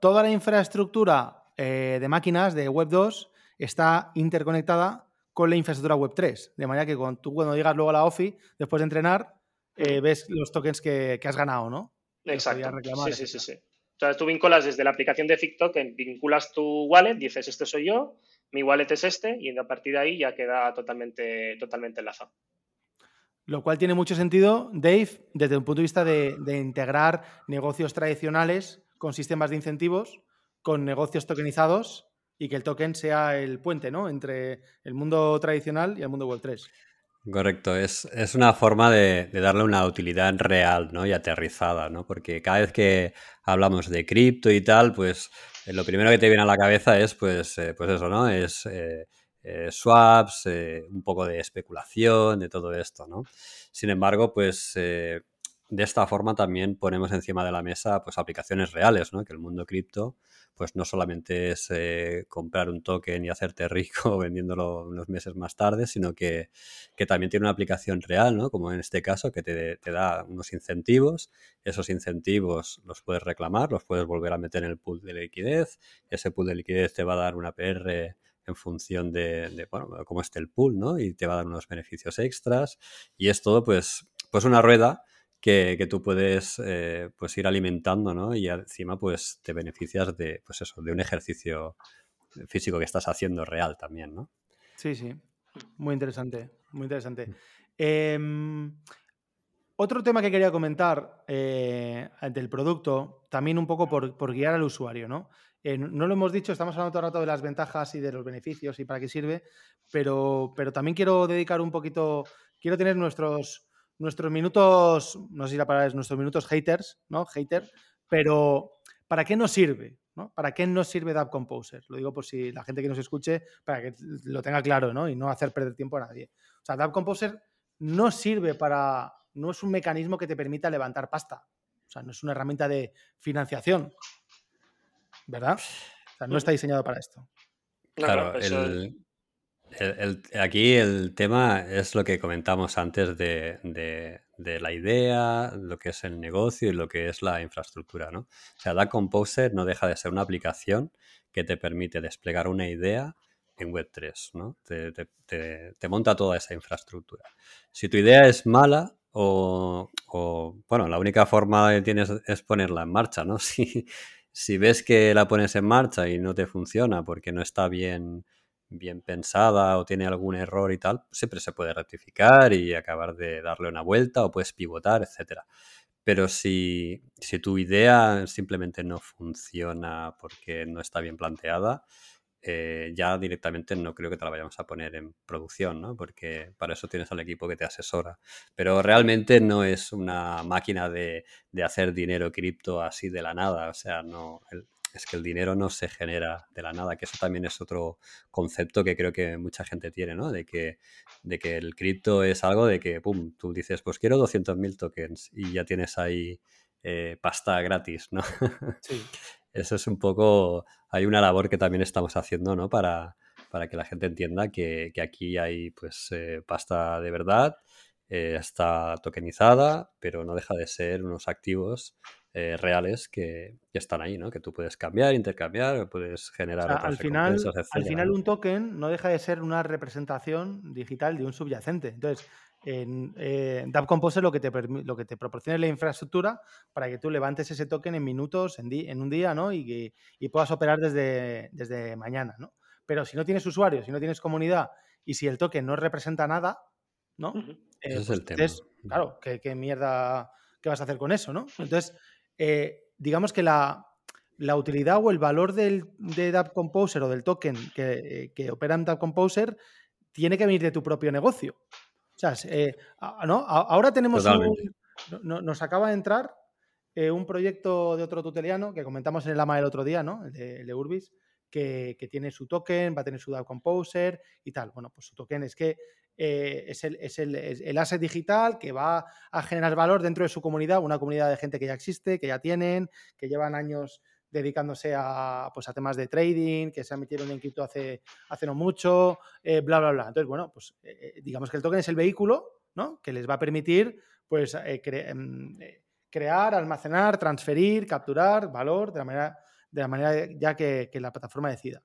toda la infraestructura eh, de máquinas de Web 2 está interconectada con la infraestructura Web 3. De manera que cuando tú cuando llegas luego a la OFI, después de entrenar, eh, ves los tokens que, has ganado, ¿no? Exacto. Sí, sí, sí, sí. O sea, tú vinculas desde la aplicación de FICToken, vinculas tu wallet, dices, este soy yo, mi wallet es este y a partir de ahí ya queda totalmente, totalmente enlazado. Lo cual tiene mucho sentido, Dave, desde un punto de vista de, integrar negocios tradicionales con sistemas de incentivos, con negocios tokenizados y que el token sea el puente ¿no? entre el mundo tradicional y el mundo Web 3. Correcto, es, una forma de, darle una utilidad real ¿no? y aterrizada, ¿no? porque cada vez que hablamos de cripto y tal, pues eh, lo primero que te viene a la cabeza es, pues, eh, pues eso, ¿no? Es eh, swaps, un poco de especulación, de todo esto, ¿no? Sin embargo, pues de esta forma también ponemos encima de la mesa pues aplicaciones reales, ¿no? Que el mundo cripto pues no solamente es comprar un token y hacerte rico vendiéndolo unos meses más tarde, sino que, también tiene una aplicación real, ¿no? Como en este caso, que te, te, da unos incentivos. Esos incentivos los puedes reclamar, los puedes volver a meter en el pool de liquidez. Ese pool de liquidez te va a dar una PR en función de, bueno, cómo esté el pool, ¿no? Y te va a dar unos beneficios extras. Y es todo, pues, pues una rueda que, tú puedes eh, pues ir alimentando, ¿no? Y encima pues te beneficias de, pues eso, de un ejercicio físico que estás haciendo real también, ¿no? Sí, sí. Muy interesante, muy interesante. Mm. Em, otro tema que quería comentar eh, del producto, también un poco por, guiar al usuario, ¿no? Eh, no lo hemos dicho, estamos hablando todo el rato de las ventajas y de los beneficios y para qué sirve, pero, pero también quiero dedicar un poquito, quiero tener nuestros, nuestros minutos, no sé si la palabra es nuestros minutos haters, ¿no? Hater, pero ¿para qué nos sirve? ¿no? ¿Para qué nos sirve DAP Composer? Lo digo por si la gente que nos escuche, para que lo tenga claro, ¿no? Y no hacer perder tiempo a nadie. O sea, DAP Composer no sirve para, no es un mecanismo que te permita levantar pasta. O sea, no es una herramienta de financiación. ¿verdad? O sea, no está diseñado para esto. Claro, aquí el tema es lo que comentamos antes de, de, la idea, lo que es el negocio y lo que es la infraestructura, ¿no? O sea, Da Composer no deja de ser una aplicación que te permite desplegar una idea en Web3, ¿no? Te, te, monta toda esa infraestructura. Si tu idea es mala o, o, bueno, la única forma que tienes es ponerla en marcha, ¿no? Si, si ves que la pones en marcha y no te funciona porque no está bien, bien pensada o tiene algún error y tal, siempre se puede rectificar y acabar de darle una vuelta o puedes pivotar, etcétera. Pero si, si tu idea simplemente no funciona porque no está bien planteada, eh, ya directamente no creo que te la vayamos a poner en producción, ¿no? Porque para eso tienes al equipo que te asesora. Pero realmente no es una máquina de, de hacer dinero cripto así de la nada. O sea, no. Es que el dinero no se genera de la nada, que eso también es otro concepto que creo que mucha gente tiene, ¿no? De que, de que el cripto es algo de que, pum, tú dices, pues quiero 200.000 tokens y ya tienes ahí eh, pasta gratis, ¿no? Sí. Eso es un poco, hay una labor que también estamos haciendo, ¿no? Para, para que la gente entienda que, aquí hay pues eh, pasta de verdad, eh, está tokenizada, pero no deja de ser unos activos eh, reales que, están ahí, ¿no? Que tú puedes cambiar, intercambiar, puedes generar al final, Al final un token no deja de ser una representación digital de un subyacente. Entonces, en eh, Composer lo que, te lo que te proporciona es la infraestructura para que tú levantes ese token en minutos, en, en un día, ¿no? Y, que, y puedas operar desde, desde mañana, ¿no? Pero si no tienes usuarios, si no tienes comunidad y si el token no representa nada, ¿no? Ese es el pues tema. claro, ¿qué, mierda, ¿qué vas a hacer con eso, no? Entonces, eh, digamos que la, la, utilidad o el valor del, de Dap Composer o del token que, que opera en Dap Composer tiene que venir de tu propio negocio. O sea, eh, ¿no? ahora tenemos un, nos acaba de entrar eh, un proyecto de otro tuteliano que comentamos en el AMA el otro día, ¿no? El de, Urbis, que, tiene su token, va a tener su DAO Composer y tal. Bueno, pues su token es que eh, es, el, es, el, el, asset digital que va a generar valor dentro de su comunidad, una comunidad de gente que ya existe, que ya tienen, que llevan años dedicándose a, pues, temas de trading, que se metieron en cripto hace, hace no mucho, eh, bla, bla, bla. Entonces, bueno, pues eh, digamos que el token es el vehículo ¿no? que les va a permitir pues, em, crear, almacenar, transferir, capturar valor de la manera, de la manera ya que, la plataforma decida.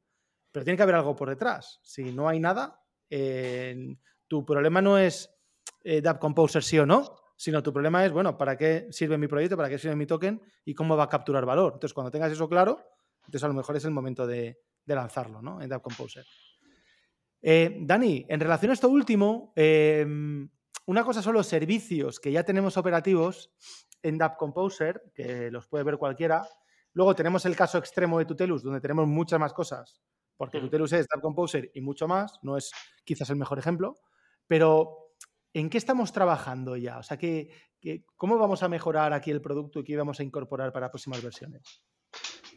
Pero tiene que haber algo por detrás. Si no hay nada, tu problema no es DApp Composer sí o no, sino tu problema es, bueno, ¿para qué sirve mi proyecto? ¿Para qué sirve mi token? ¿Y cómo va a capturar valor? Entonces, cuando tengas eso claro, entonces a lo mejor es el momento de, lanzarlo, ¿no? En Dap Composer. Eh, Dani, en relación a esto último, em, una cosa son los servicios que ya tenemos operativos en Dap Composer, que los puede ver cualquiera. Luego tenemos el caso extremo de Tutelus, donde tenemos muchas más cosas, porque Tutelus es Dap Composer y mucho más, no es quizás el mejor ejemplo, pero ¿En qué estamos trabajando ya? O sea, ¿qué, cómo vamos a mejorar aquí el producto y qué vamos a incorporar para próximas versiones?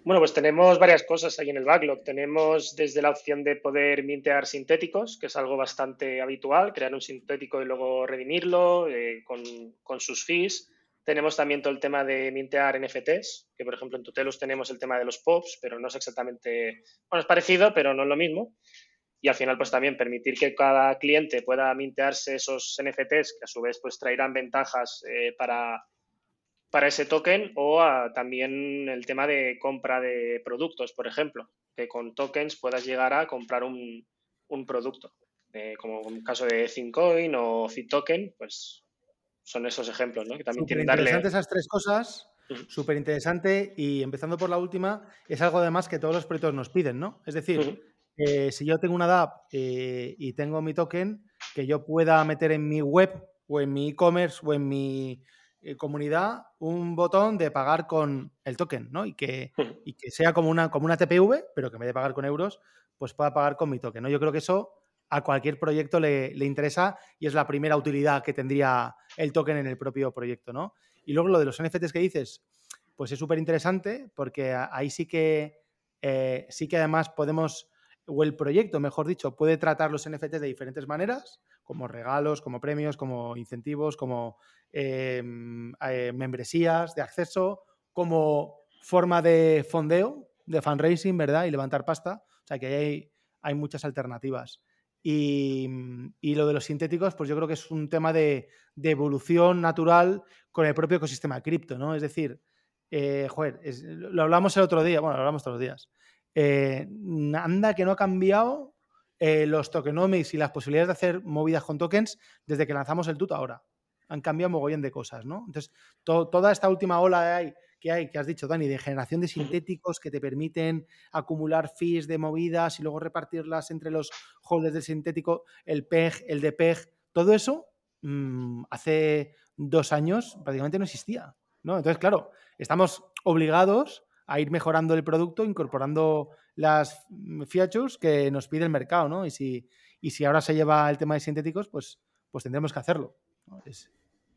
Bueno, pues tenemos varias cosas ahí en el backlog. Tenemos desde la opción de poder mintear sintéticos, que es algo bastante habitual, crear un sintético y luego redimirlo eh, con, sus fees. Tenemos también todo el tema de mintear NFTs, que por ejemplo en Tutelus tenemos el tema de los POPs, pero no es exactamente, bueno, es parecido, pero no es lo mismo y al final pues también permitir que cada cliente pueda mintearse esos NFTs que a su vez pues traerán ventajas eh, para, para ese token o también el tema de compra de productos, por ejemplo, que con tokens puedas llegar a comprar un, producto, eh, como en el caso de Thincoin o Token, pues son esos ejemplos, ¿no? Que también tienen darle... esas tres cosas, súper interesante y empezando por la última, es algo además que todos los proyectos nos piden, ¿no? Es decir, eh, si yo tengo una DApp eh, y tengo mi token, que yo pueda meter en mi web o en mi e-commerce o en mi eh, comunidad un botón de pagar con el token, ¿no? Y que, y que sea como una, como una TPV, pero que en vez de pagar con euros, pues pueda pagar con mi token, ¿no? Yo creo que eso a cualquier proyecto le, le, interesa y es la primera utilidad que tendría el token en el propio proyecto, ¿no? Y luego lo de los NFTs que dices, pues es súper interesante porque ahí sí que, sí que además podemos o el proyecto, mejor dicho, puede tratar los NFTs de diferentes maneras, como regalos, como premios, como incentivos, como em, eh, membresías de acceso, como forma de fondeo de fundraising, ¿verdad? Y levantar pasta. O sea que hay, hay muchas alternativas. Y, lo de los sintéticos, pues yo creo que es un tema de, evolución natural con el propio ecosistema cripto, ¿no? Es decir, eh, joder, lo hablamos el otro día, bueno, lo hablamos todos los días. Eh, anda que no ha cambiado eh, los tokenomics y las posibilidades de hacer movidas con tokens desde que lanzamos el tuto ahora. Han cambiado mogollón de cosas, ¿no? Entonces, toda esta última ola hay que hay, que has dicho, Dani, de generación de sintéticos que te permiten acumular fees de movidas y luego repartirlas entre los holders del sintético, el PEG, el de PEG, todo eso mm, hace dos años prácticamente no existía. ¿no? Entonces, claro, estamos obligados a ir mejorando el producto, incorporando las features que nos pide el mercado, ¿no? Y si, y si ahora se lleva el tema de sintéticos, pues, pues tendremos que hacerlo. Es,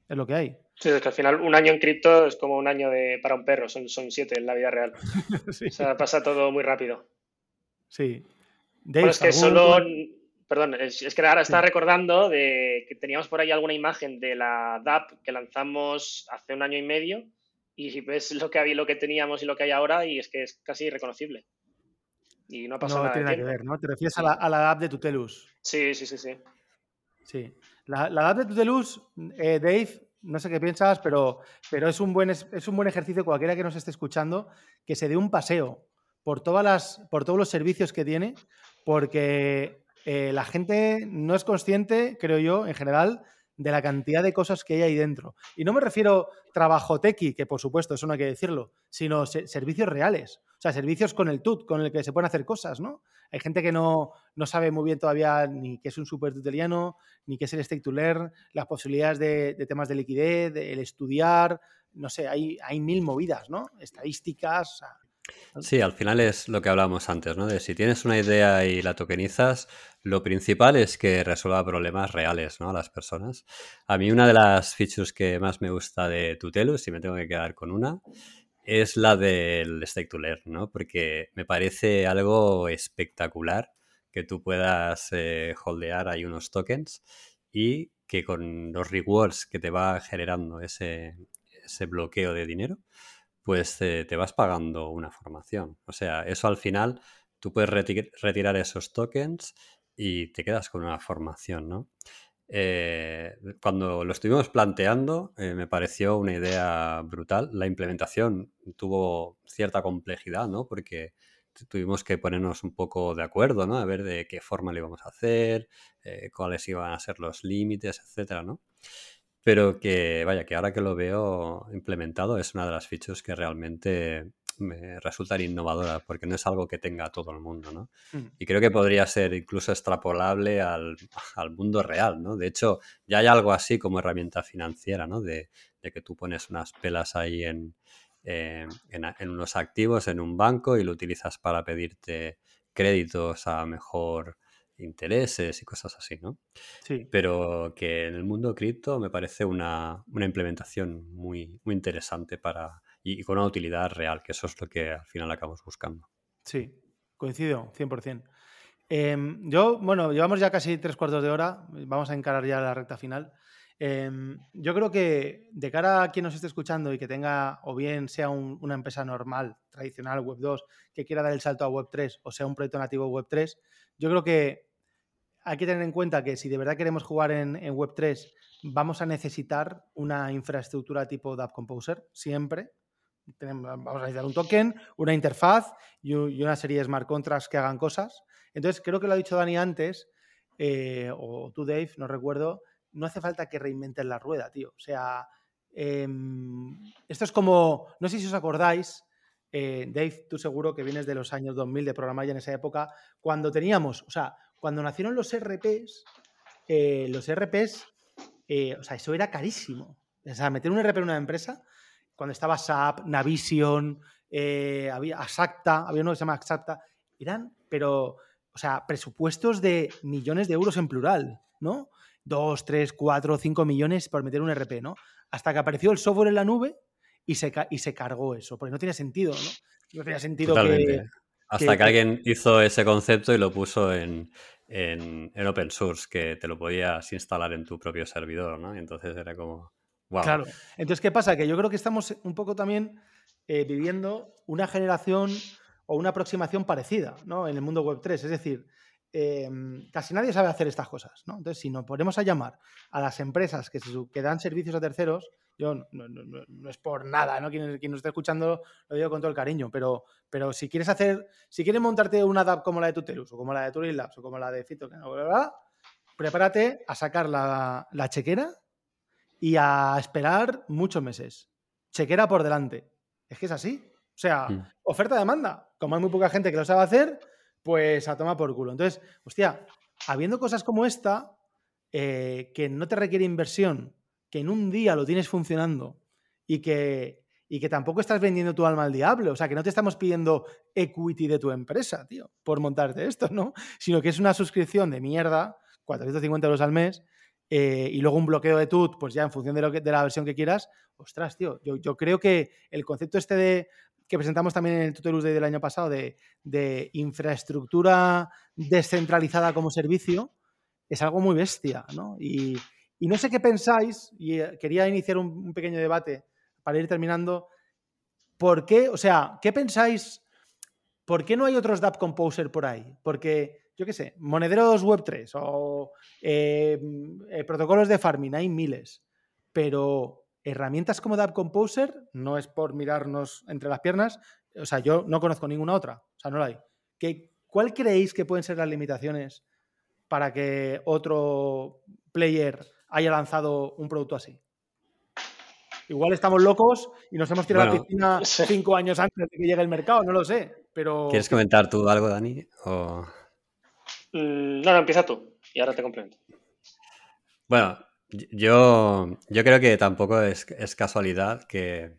es lo que hay. Sí, es que al final un año en cripto es como un año de, para un perro, son, son siete en la vida real. O sea, pasa todo muy rápido. Sí. bueno, es que solo. Perdón, es, que ahora estaba recordando de que teníamos por ahí alguna imagen de la DAP que lanzamos hace un año y medio y ves lo que había, lo que teníamos y lo que hay ahora y es que es casi irreconocible. Y no ha pasado no, nada. No tiene nada que ver, ¿no? Te refieres a la, a la DAP de Tutelus. Sí, sí, sí, sí. Sí. La, la edad de Tutelus, eh, Dave, no sé qué piensas, pero, pero es, un buen, es un buen ejercicio cualquiera que nos esté escuchando que se dé un paseo por, todas las, por todos los servicios que tiene, porque eh, la gente no es consciente, creo yo, en general, de la cantidad de cosas que hay ahí dentro. Y no me refiero trabajo tequi, que por supuesto eso no hay que decirlo, sino servicios reales. O sea, servicios con el TUT, con el que se pueden hacer cosas, ¿no? Hay gente que no, no sabe muy bien todavía ni qué es un supertuteliano, ni qué es el stake to learn, las posibilidades de, temas de liquidez, el estudiar, no sé, hay, hay mil movidas, ¿no? Estadísticas. Sí, al final es lo que hablábamos antes, ¿no? De si tienes una idea y la tokenizas, lo principal es que resuelva problemas reales, ¿no? A las personas. A mí una de las features que más me gusta de Tutelus, si me tengo que quedar con una, es la del stake to ¿no? Porque me parece algo espectacular que tú puedas eh, holdear ahí unos tokens y que con los rewards que te va generando ese, ese bloqueo de dinero, pues eh, te vas pagando una formación. O sea, eso al final tú puedes retirar esos tokens y te quedas con una formación, ¿no? Eh, cuando lo estuvimos planteando, eh, me pareció una idea brutal. La implementación tuvo cierta complejidad, ¿no? Porque tuvimos que ponernos un poco de acuerdo, ¿no? A ver de qué forma lo íbamos a hacer, cuáles iban a ser los límites, etcétera, ¿no? Pero que, vaya, que ahora que lo veo implementado es una de las features que realmente me resulta innovadora porque no es algo que tenga todo el mundo, ¿no? Mm. Y creo que podría ser incluso extrapolable al, mundo real, ¿no? De hecho, ya hay algo así como herramienta financiera, ¿no? De, que tú pones unas pelas ahí en, en, unos activos en un banco y lo utilizas para pedirte créditos a mejor intereses y cosas así, ¿no? Sí. Pero que en el mundo cripto me parece una, una implementación muy, muy interesante para y, con una utilidad real, que eso es lo que al final acabamos buscando. Sí, coincido, 100%. Em, yo, bueno, llevamos ya casi tres cuartos de hora, vamos a encarar ya la recta final. Em, yo creo que de cara a quien nos esté escuchando y que tenga, o bien sea una empresa normal, tradicional, Web 2, que quiera dar el salto a Web 3, o sea un proyecto nativo Web 3, yo creo que hay que tener en cuenta que si de verdad queremos jugar en, en Web 3, vamos a necesitar una infraestructura tipo Dapp Composer, siempre vamos a necesitar un token, una interfaz y, una serie de smart contracts que hagan cosas. Entonces, creo que lo ha dicho Dani antes, eh, o tú, Dave, no recuerdo, no hace falta que reinventen la rueda, tío. O sea, em, esto es como, no sé si os acordáis, eh, Dave, tú seguro que vienes de los años 2000 de programar ya en esa época, cuando teníamos, o sea, cuando nacieron los RPs, eh, los RPs, o sea, eso era carísimo. O sea, meter un RP en una empresa cuando estaba SAP, Navision, eh, había Asacta, había uno que se llama Asacta, eran, pero, o sea, presupuestos de millones de euros en plural, ¿no? Dos, tres, cuatro, cinco millones por meter un RP, ¿no? Hasta que apareció el software en la nube y se, y se cargó eso, porque no tiene sentido, ¿no? No tenía sentido que, Hasta que, alguien hizo ese concepto y lo puso en, en, en, open source, que te lo podías instalar en tu propio servidor, ¿no? Y entonces era como... Claro. Entonces, ¿qué pasa? Que yo creo que estamos un poco también eh, viviendo una generación o una aproximación parecida ¿no? en el mundo web 3. Es decir, em, casi nadie sabe hacer estas cosas. ¿no? Entonces, si nos ponemos a llamar a las empresas que, que dan servicios a terceros, yo no, es por nada, ¿no? Quien, quien, nos esté escuchando lo digo con todo el cariño, pero, pero si quieres hacer, si quieres montarte una app como la de Tutelus, o como la de Turing Labs, o como la de Fito, prepárate a sacar la, la chequera y a esperar muchos meses. Chequera por delante. Es que es así. O sea, mm. oferta-demanda. Como hay muy poca gente que lo sabe hacer, pues a tomar por culo. Entonces, hostia, habiendo cosas como esta, eh, que no te requiere inversión, que en un día lo tienes funcionando y que, y que tampoco estás vendiendo tu alma al diablo, o sea, que no te estamos pidiendo equity de tu empresa, tío, por montarte esto, ¿no? Sino que es una suscripción de mierda, 450 euros al mes, eh, y luego un bloqueo de TUT, pues ya en función de, lo de la versión que quieras, ostras, tío, yo, yo, creo que el concepto este de que presentamos también en el Tutelus Day del año pasado de, de infraestructura descentralizada como servicio, es algo muy bestia, ¿no? Y, y no sé qué pensáis, y eh, quería iniciar un, pequeño debate para ir terminando. ¿Por qué? O sea, ¿qué pensáis? ¿Por qué no hay otros DApp Composer por ahí? Porque, yo qué sé, monederos Web3 o eh, eh, protocolos de farming, hay miles. Pero herramientas como DApp Composer, no es por mirarnos entre las piernas, o sea, yo no conozco ninguna otra, o sea, no la hay. ¿Qué, ¿Cuál creéis que pueden ser las limitaciones para que otro player haya lanzado un producto así. Igual estamos locos y nos hemos tirado a la piscina cinco años antes de que llegue el mercado, no lo sé. Pero... ¿Quieres comentar tú algo, Dani? Mm, no, no, empieza tú y ahora te complemento. Bueno, yo, yo creo que tampoco es, casualidad que,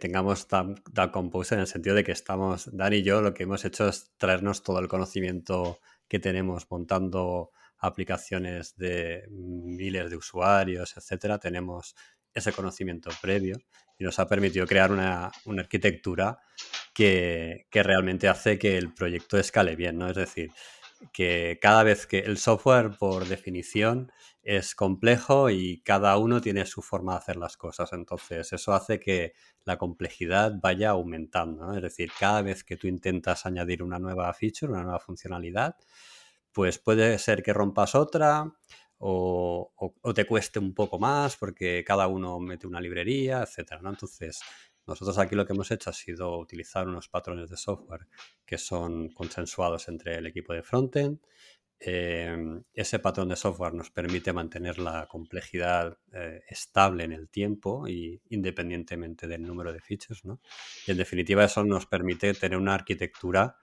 tengamos tan, tan en el sentido de que estamos, Dani y yo, lo que hemos hecho es traernos todo el conocimiento que tenemos montando aplicaciones de miles de usuarios, etcétera, tenemos ese conocimiento previo y nos ha permitido crear una, arquitectura que, realmente hace que el proyecto escale bien, ¿no? Es decir, que cada vez que el software, por definición, es complejo y cada uno tiene su forma de hacer las cosas. Entonces, eso hace que la complejidad vaya aumentando. Es decir, cada vez que tú intentas añadir una nueva feature, una nueva funcionalidad, pues puede ser que rompas otra o, te cueste un poco más porque cada uno mete una librería, etcétera, ¿no? Entonces, nosotros aquí lo que hemos hecho ha sido utilizar unos patrones de software que son consensuados entre el equipo de frontend. Em, ese patrón de software nos permite mantener la complejidad eh, estable en el tiempo y independientemente del número de features, ¿no? Y en definitiva eso nos permite tener una arquitectura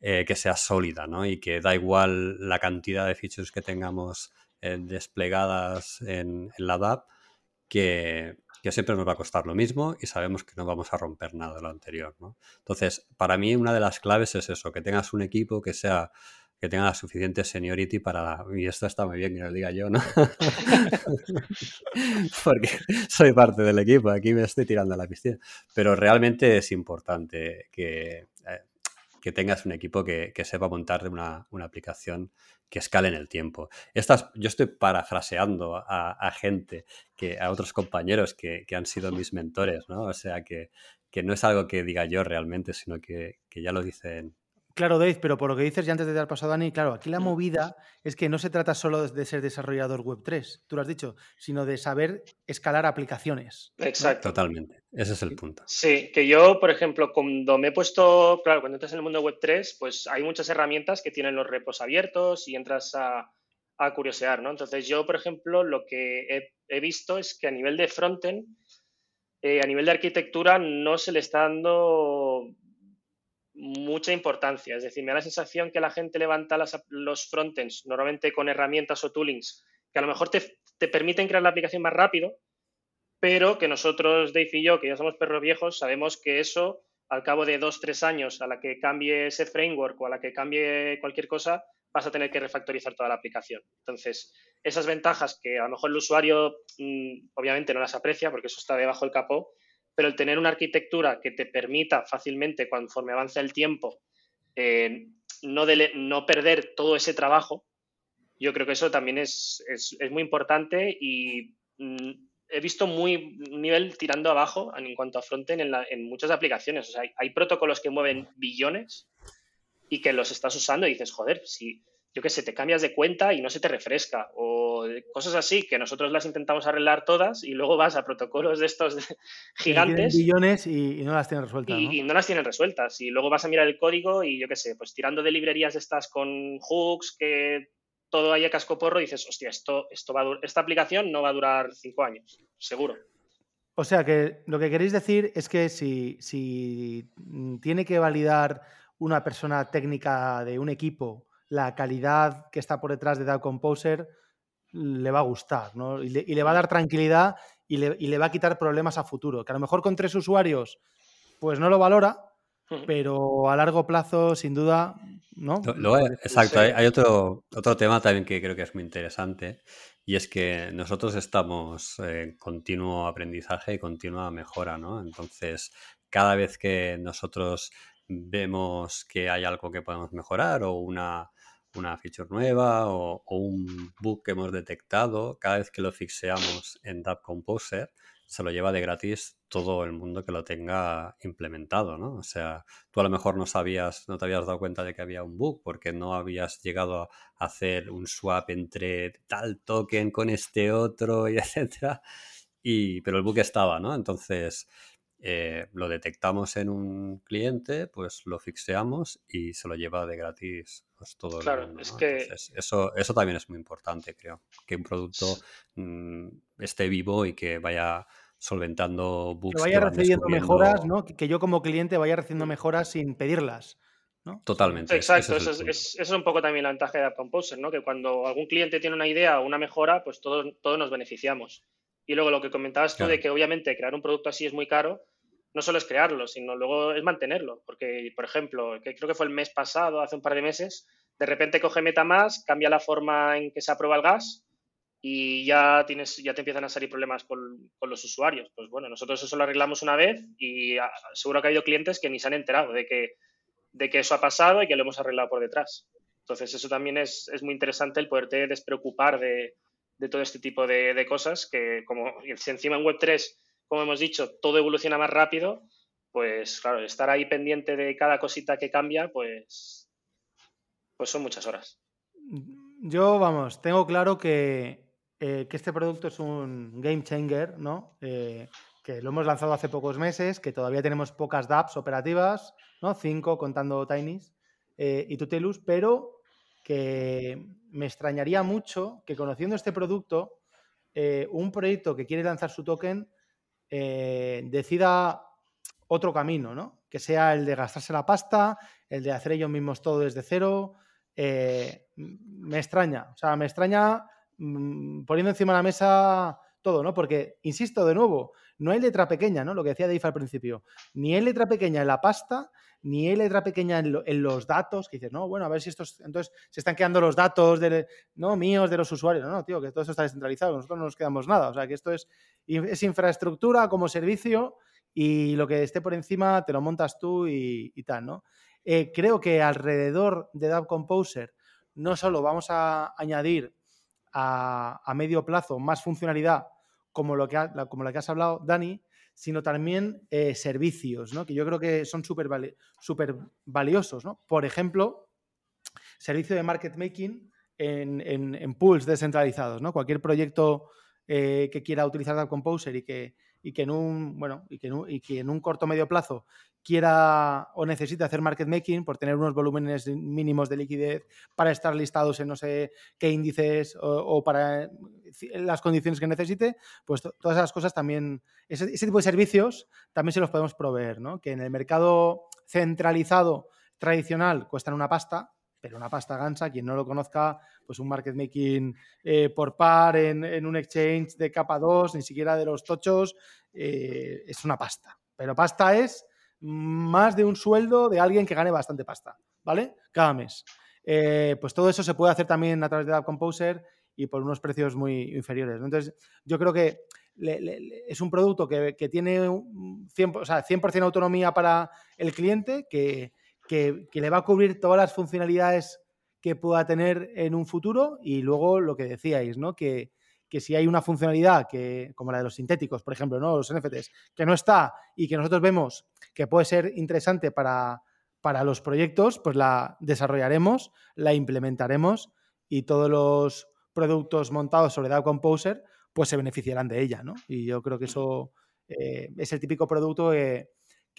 eh, que sea sólida, ¿no? Y que da igual la cantidad de features que tengamos eh, desplegadas en, la DAP, que, siempre nos va a costar lo mismo y sabemos que no vamos a romper nada de lo anterior, ¿no? Entonces, para mí una de las claves es eso, que tengas un equipo que sea que tenga la suficiente seniority para... Y esto está muy bien que lo diga yo, ¿no? Porque soy parte del equipo, aquí me estoy tirando a la piscina. Pero realmente es importante que eh, que tengas un equipo que, sepa montar una, una, aplicación que escale en el tiempo. Estas, yo estoy parafraseando a, gente, que, a otros compañeros que, han sido mis mentores, ¿no? O sea que, que, no es algo que diga yo realmente, sino que, que ya lo dicen Claro, Dave, pero por lo que dices ya antes de dar paso a Dani, claro, aquí la movida es que no se trata solo de ser desarrollador web 3, tú lo has dicho, sino de saber escalar aplicaciones. Exacto. Totalmente. Ese es el punto. Sí, que yo, por ejemplo, cuando me he puesto, claro, cuando entras en el mundo web 3, pues hay muchas herramientas que tienen los repos abiertos y entras a, curiosear, ¿no? Entonces yo, por ejemplo, lo que he, visto es que a nivel de frontend, eh, a nivel de arquitectura, no se le está dando mucha importancia. Es decir, me da la sensación que la gente levanta los frontends normalmente con herramientas o toolings que a lo mejor te, permiten crear la aplicación más rápido, pero que nosotros, Dave y yo, que ya somos perros viejos, sabemos que eso, al cabo de dos, tres años, a la que cambie ese framework o a la que cambie cualquier cosa, vas a tener que refactorizar toda la aplicación. Entonces, esas ventajas que a lo mejor el usuario mm, obviamente no las aprecia porque eso está debajo del capó, pero el tener una arquitectura que te permita fácilmente, conforme avanza el tiempo, eh, no, no, perder todo ese trabajo, yo creo que eso también es, muy importante y mm, he visto muy nivel tirando abajo en cuanto a frontend en, en muchas aplicaciones. O sea, hay, protocolos que mueven billones y que los estás usando y dices, joder, si yo qué sé, te cambias de cuenta y no se te refresca o cosas así que nosotros las intentamos arreglar todas y luego vas a protocolos de estos gigantes. billones y, no las tienen resueltas. Y ¿no? las tienen resueltas. Y luego vas a mirar el código y yo qué sé, pues tirando de librerías estas con hooks que todo haya casco porro y dices, hostia, esto, esto va esta aplicación no va a durar cinco años, seguro. O sea que lo que queréis decir es que si, si tiene que validar una persona técnica de un equipo la calidad que está por detrás de DAO Composer, le va a gustar, ¿no? Y le, va a dar tranquilidad y le, y le, va a quitar problemas a futuro. Que a lo mejor con tres usuarios, pues no lo valora, pero a largo plazo, sin duda, ¿no? exacto, hay, otro, otro tema también que creo que es muy interesante y es que nosotros estamos en continuo aprendizaje y continua mejora, ¿no? Entonces, cada vez que nosotros vemos que hay algo que podemos mejorar o una, una feature nueva o, un bug que hemos detectado, cada vez que lo fixeamos en Dap Composer, se lo lleva de gratis todo el mundo que lo tenga implementado, ¿no? O sea, tú a lo mejor no sabías, no te habías dado cuenta de que había un bug porque no habías llegado a hacer un swap entre tal token con este otro y etcétera. Y, pero el bug estaba, ¿no? Entonces, eh, lo detectamos en un cliente, pues lo fixeamos y se lo lleva de gratis pues, todo el mundo. Es que... eso, eso también es muy importante, creo. Que un producto mm, esté vivo y que vaya solventando bugs. Que vaya recibiendo mejoras, ¿no? Que yo como cliente vaya recibiendo mejoras sin pedirlas. ¿no? Totalmente. Exacto, eso es, eso, es, un poco también la ventaja de App Composer, ¿no? Que cuando algún cliente tiene una idea o una mejora, pues todos, todos nos beneficiamos. Y luego lo que comentabas tú de que obviamente crear un producto así es muy caro, no solo es crearlo, sino luego es mantenerlo. Porque, por ejemplo, que creo que fue el mes pasado, hace un par de meses, de repente coge MetaMask, cambia la forma en que se aprueba el gas y ya tienes, ya te empiezan a salir problemas con, los usuarios. Pues bueno, nosotros eso lo arreglamos una vez y ah, seguro que ha habido clientes que ni se han enterado de que, de que eso ha pasado y que lo hemos arreglado por detrás. Entonces, eso también es, es muy interesante el poderte despreocupar de, de todo este tipo de, cosas que como encima en Web3, como hemos dicho, todo evoluciona más rápido, pues claro, estar ahí pendiente de cada cosita que cambia, pues, pues son muchas horas. Yo, vamos, tengo claro que, eh, que este producto es un game changer, ¿no? Eh, que lo hemos lanzado hace pocos meses, que todavía tenemos pocas dApps operativas, ¿no? Cinco contando Tinys eh, y Tutelus, pero que me extrañaría mucho que conociendo este producto, eh, un proyecto que quiere lanzar su token eh, decida otro camino, ¿no? Que sea el de gastarse la pasta, el de hacer ellos mismos todo desde cero. Eh, me extraña, o sea, me extraña mm, poniendo encima de la mesa todo, ¿no? Porque, insisto de nuevo, no hay letra pequeña, ¿no? Lo que decía Dave al principio. Ni hay letra pequeña en la pasta, ni hay letra pequeña en, los datos, que dices, no, bueno, a ver si estos, entonces se están quedando los datos de, no míos de los usuarios, no, no, tío, que todo eso está descentralizado, nosotros no nos quedamos nada, o sea, que esto es, es infraestructura como servicio y lo que esté por encima te lo montas tú y, tal, ¿no? Eh, creo que alrededor de DAP Composer no solo vamos a añadir a, a medio plazo más funcionalidad como, lo que como la que has hablado, Dani, sino también eh, servicios, ¿no? que yo creo que son súper valiosos. ¿no? Por ejemplo, servicio de market making en, en, pools descentralizados. ¿no? Cualquier proyecto eh, que quiera utilizar Dart Composer y que, y que en un bueno y que y que en un corto medio plazo quiera o necesite hacer market making por tener unos volúmenes mínimos de liquidez para estar listados en no sé qué índices o, para las condiciones que necesite, pues todas esas cosas también, ese, tipo de servicios también se los podemos proveer, ¿no? Que en el mercado centralizado tradicional cuestan una pasta, pero una pasta gansa, quien no lo conozca, pues un market making eh, por par en, un exchange de capa 2, ni siquiera de los tochos, eh, es una pasta. Pero pasta es más de un sueldo de alguien que gane bastante pasta, ¿vale? Cada mes. Eh, pues todo eso se puede hacer también a través de App Composer y por unos precios muy inferiores. Entonces, yo creo que es un producto que, tiene 100%, autonomía para el cliente, que, le va a cubrir todas las funcionalidades que pueda tener en un futuro y luego lo que decíais, ¿no? Que, que si hay una funcionalidad que, como la de los sintéticos, por ejemplo, ¿no? los NFTs, que no está y que nosotros vemos que puede ser interesante para, para los proyectos, pues la desarrollaremos, la implementaremos y todos los productos montados sobre DAO Composer pues se beneficiarán de ella, ¿no? Y yo creo que eso eh, es el típico producto que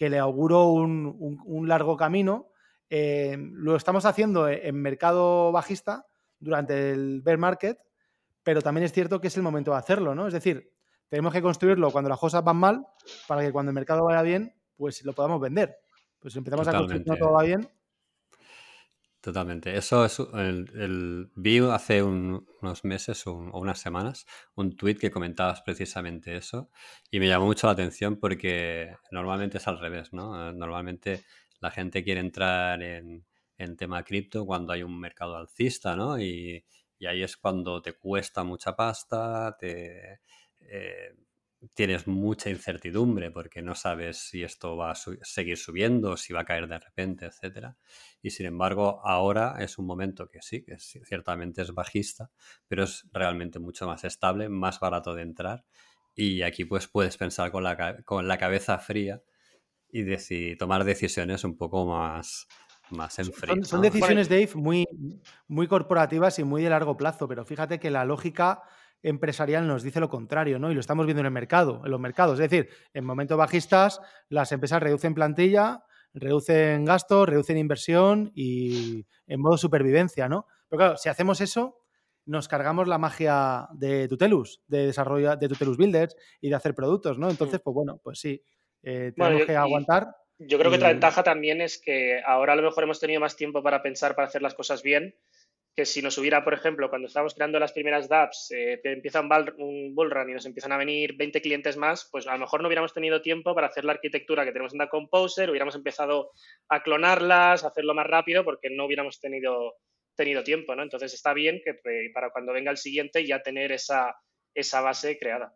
le auguro un, largo camino. Eh, lo estamos haciendo en mercado bajista durante el bear market, pero también es cierto que es el momento de hacerlo, ¿no? Es decir, tenemos que construirlo cuando las cosas van mal para que cuando el mercado vaya bien, pues lo podamos vender. Pues empezamos a construir cuando todo va bien. Totalmente. Eso es el, vi hace unos meses o, unas semanas un tweet que comentabas precisamente eso y me llamó mucho la atención porque normalmente es al revés, ¿no? Normalmente la gente quiere entrar en, en tema cripto cuando hay un mercado alcista, ¿no? Y, y ahí es cuando te cuesta mucha pasta, te, eh, tienes mucha incertidumbre porque no sabes si esto va a seguir subiendo, si va a caer de repente, etc. Y sin embargo, ahora es un momento que sí, que ciertamente es bajista, pero es realmente mucho más estable, más barato de entrar. Y aquí pues puedes pensar con la, con la cabeza fría y decir, tomar decisiones un poco más, más en frío. Son, decisiones, Dave, muy, muy corporativas y muy de largo plazo, pero fíjate que la lógica empresarial nos dice lo contrario, ¿no? Y lo estamos viendo en el mercado, en los mercados. Es decir, en momentos bajistas, las empresas reducen plantilla, reducen gastos, reducen inversión y en modo supervivencia, ¿no? Pero claro, si hacemos eso, nos cargamos la magia de Tutelus, de desarrollo de Tutelus Builders y de hacer productos, ¿no? Entonces, pues bueno, pues sí, eh, tenemos que aguantar. Yo creo que otra ventaja también es que ahora a lo mejor hemos tenido más tiempo para pensar, para hacer las cosas bien, que si nos hubiera, por ejemplo, cuando estábamos creando las primeras dApps, eh, empieza un, un bullrun y nos empiezan a venir 20 clientes más, pues a lo mejor no hubiéramos tenido tiempo para hacer la arquitectura que tenemos en Da Composer, hubiéramos empezado a clonarlas, a hacerlo más rápido, porque no hubiéramos tenido, tenido tiempo, ¿no? Entonces está bien que para cuando venga el siguiente ya tener esa, esa base creada.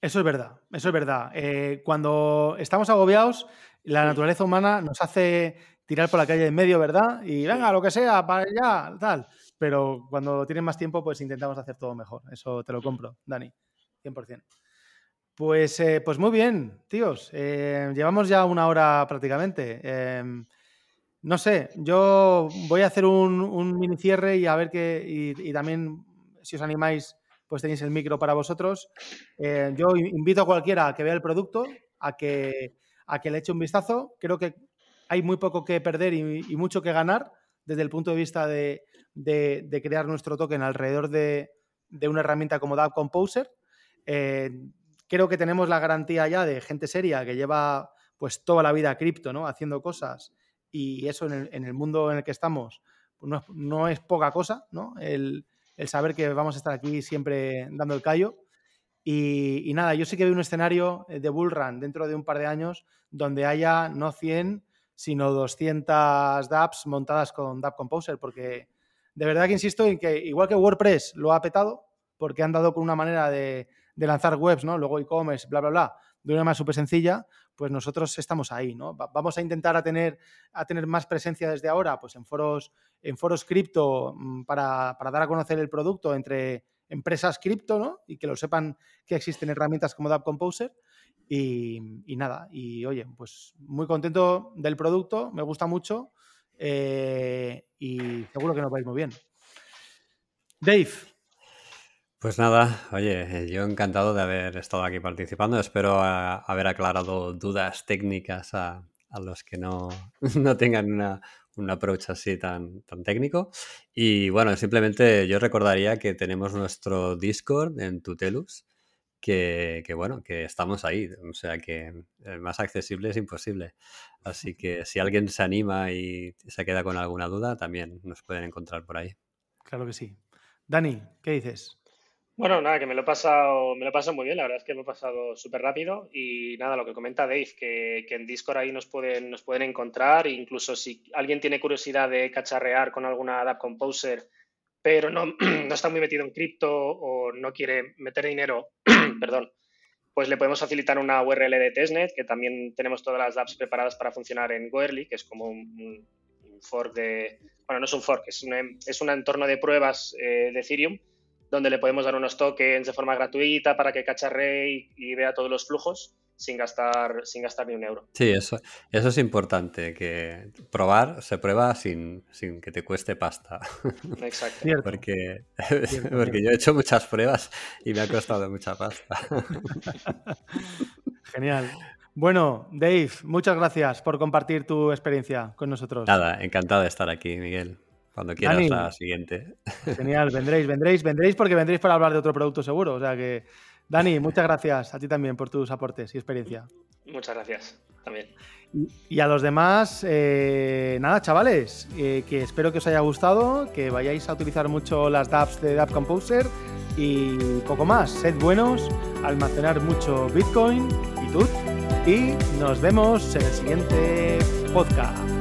Eso es verdad, eso es verdad. Eh, cuando estamos agobiados, la naturaleza humana nos hace tirar por la calle en medio, ¿verdad? Y venga, lo que sea, para allá, tal. Pero cuando tienen más tiempo, pues intentamos hacer todo mejor. Eso te lo compro, Dani, 100%. Pues, eh, pues muy bien, tíos. Eh, llevamos ya una hora prácticamente. Em, no sé, yo voy a hacer un, mini cierre y a ver qué. y, también, si os animáis, pues tenéis el micro para vosotros. Eh, yo invito a cualquiera a que vea el producto, a que, a que le eche un vistazo. Creo que hay muy poco que perder y, mucho que ganar desde el punto de vista de, crear nuestro token alrededor de, una herramienta como DApp Composer. Eh, creo que tenemos la garantía ya de gente seria que lleva pues toda la vida cripto, ¿no? Haciendo cosas y eso en el, mundo en el que estamos pues no, es poca cosa, ¿no? El, el saber que vamos a estar aquí siempre dando el callo. Y, nada, yo sí que veo un escenario de Bull Run dentro de un par de años donde haya no 100, sino 200 dApps montadas con Dap Composer, porque de verdad que insisto en que igual que WordPress lo ha petado, porque han dado con una manera de, lanzar webs, ¿no? Luego e-commerce, bla, bla, bla, de una manera súper sencilla, pues nosotros estamos ahí, ¿no? Vamos a intentar a tener, a tener más presencia desde ahora, pues en foros, en foros cripto mm, para, dar a conocer el producto entre empresas cripto, ¿no? Y que lo sepan que existen herramientas como Dap Composer. Y, nada, y oye, pues muy contento del producto, me gusta mucho eh, y seguro que nos va a ir muy bien. Dave, pues nada, oye, yo encantado de haber estado aquí participando. Espero haber aclarado dudas técnicas a, los que no, no tengan una, un approach así tan, tan técnico. Y bueno, simplemente yo recordaría que tenemos nuestro Discord en Tutelus, que, que, bueno, que estamos ahí. O sea que el más accesible es imposible. Así que si alguien se anima y se queda con alguna duda, también nos pueden encontrar por ahí. Claro que sí. Dani, ¿qué dices? Bueno, nada, que me lo he pasado, me lo he muy bien, la verdad es que me he pasado súper rápido y nada, lo que comenta Dave, que, en Discord ahí nos pueden, nos pueden encontrar, incluso si alguien tiene curiosidad de cacharrear con alguna App Composer, pero no, está muy metido en cripto o no quiere meter dinero, perdón, pues le podemos facilitar una URL de testnet, que también tenemos todas las apps preparadas para funcionar en Goerli, que es como un, fork de, bueno, no es un fork, es un, es un entorno de pruebas eh, de Ethereum donde le podemos dar unos tokens de forma gratuita para que cacharre y, vea todos los flujos sin gastar, sin gastar ni un euro. Sí, eso, eso es importante, que probar se prueba sin, sin que te cueste pasta. Exacto. Porque, porque yo he hecho muchas pruebas y me ha costado mucha pasta. Genial. Bueno, Dave, muchas gracias por compartir tu experiencia con nosotros. Nada, encantado de estar aquí, Miguel. Cuando quieras la siguiente. Genial, vendréis, vendréis, vendréis porque vendréis para hablar de otro producto seguro. O sea que, Dani, muchas gracias a ti también por tus aportes y experiencia. Muchas gracias también. Y a los demás, eh, nada, chavales, eh, que espero que os haya gustado, que vayáis a utilizar mucho las dApps de Dapp Composer y poco más. Sed buenos, almacenar mucho Bitcoin y TUT y nos vemos en el siguiente podcast.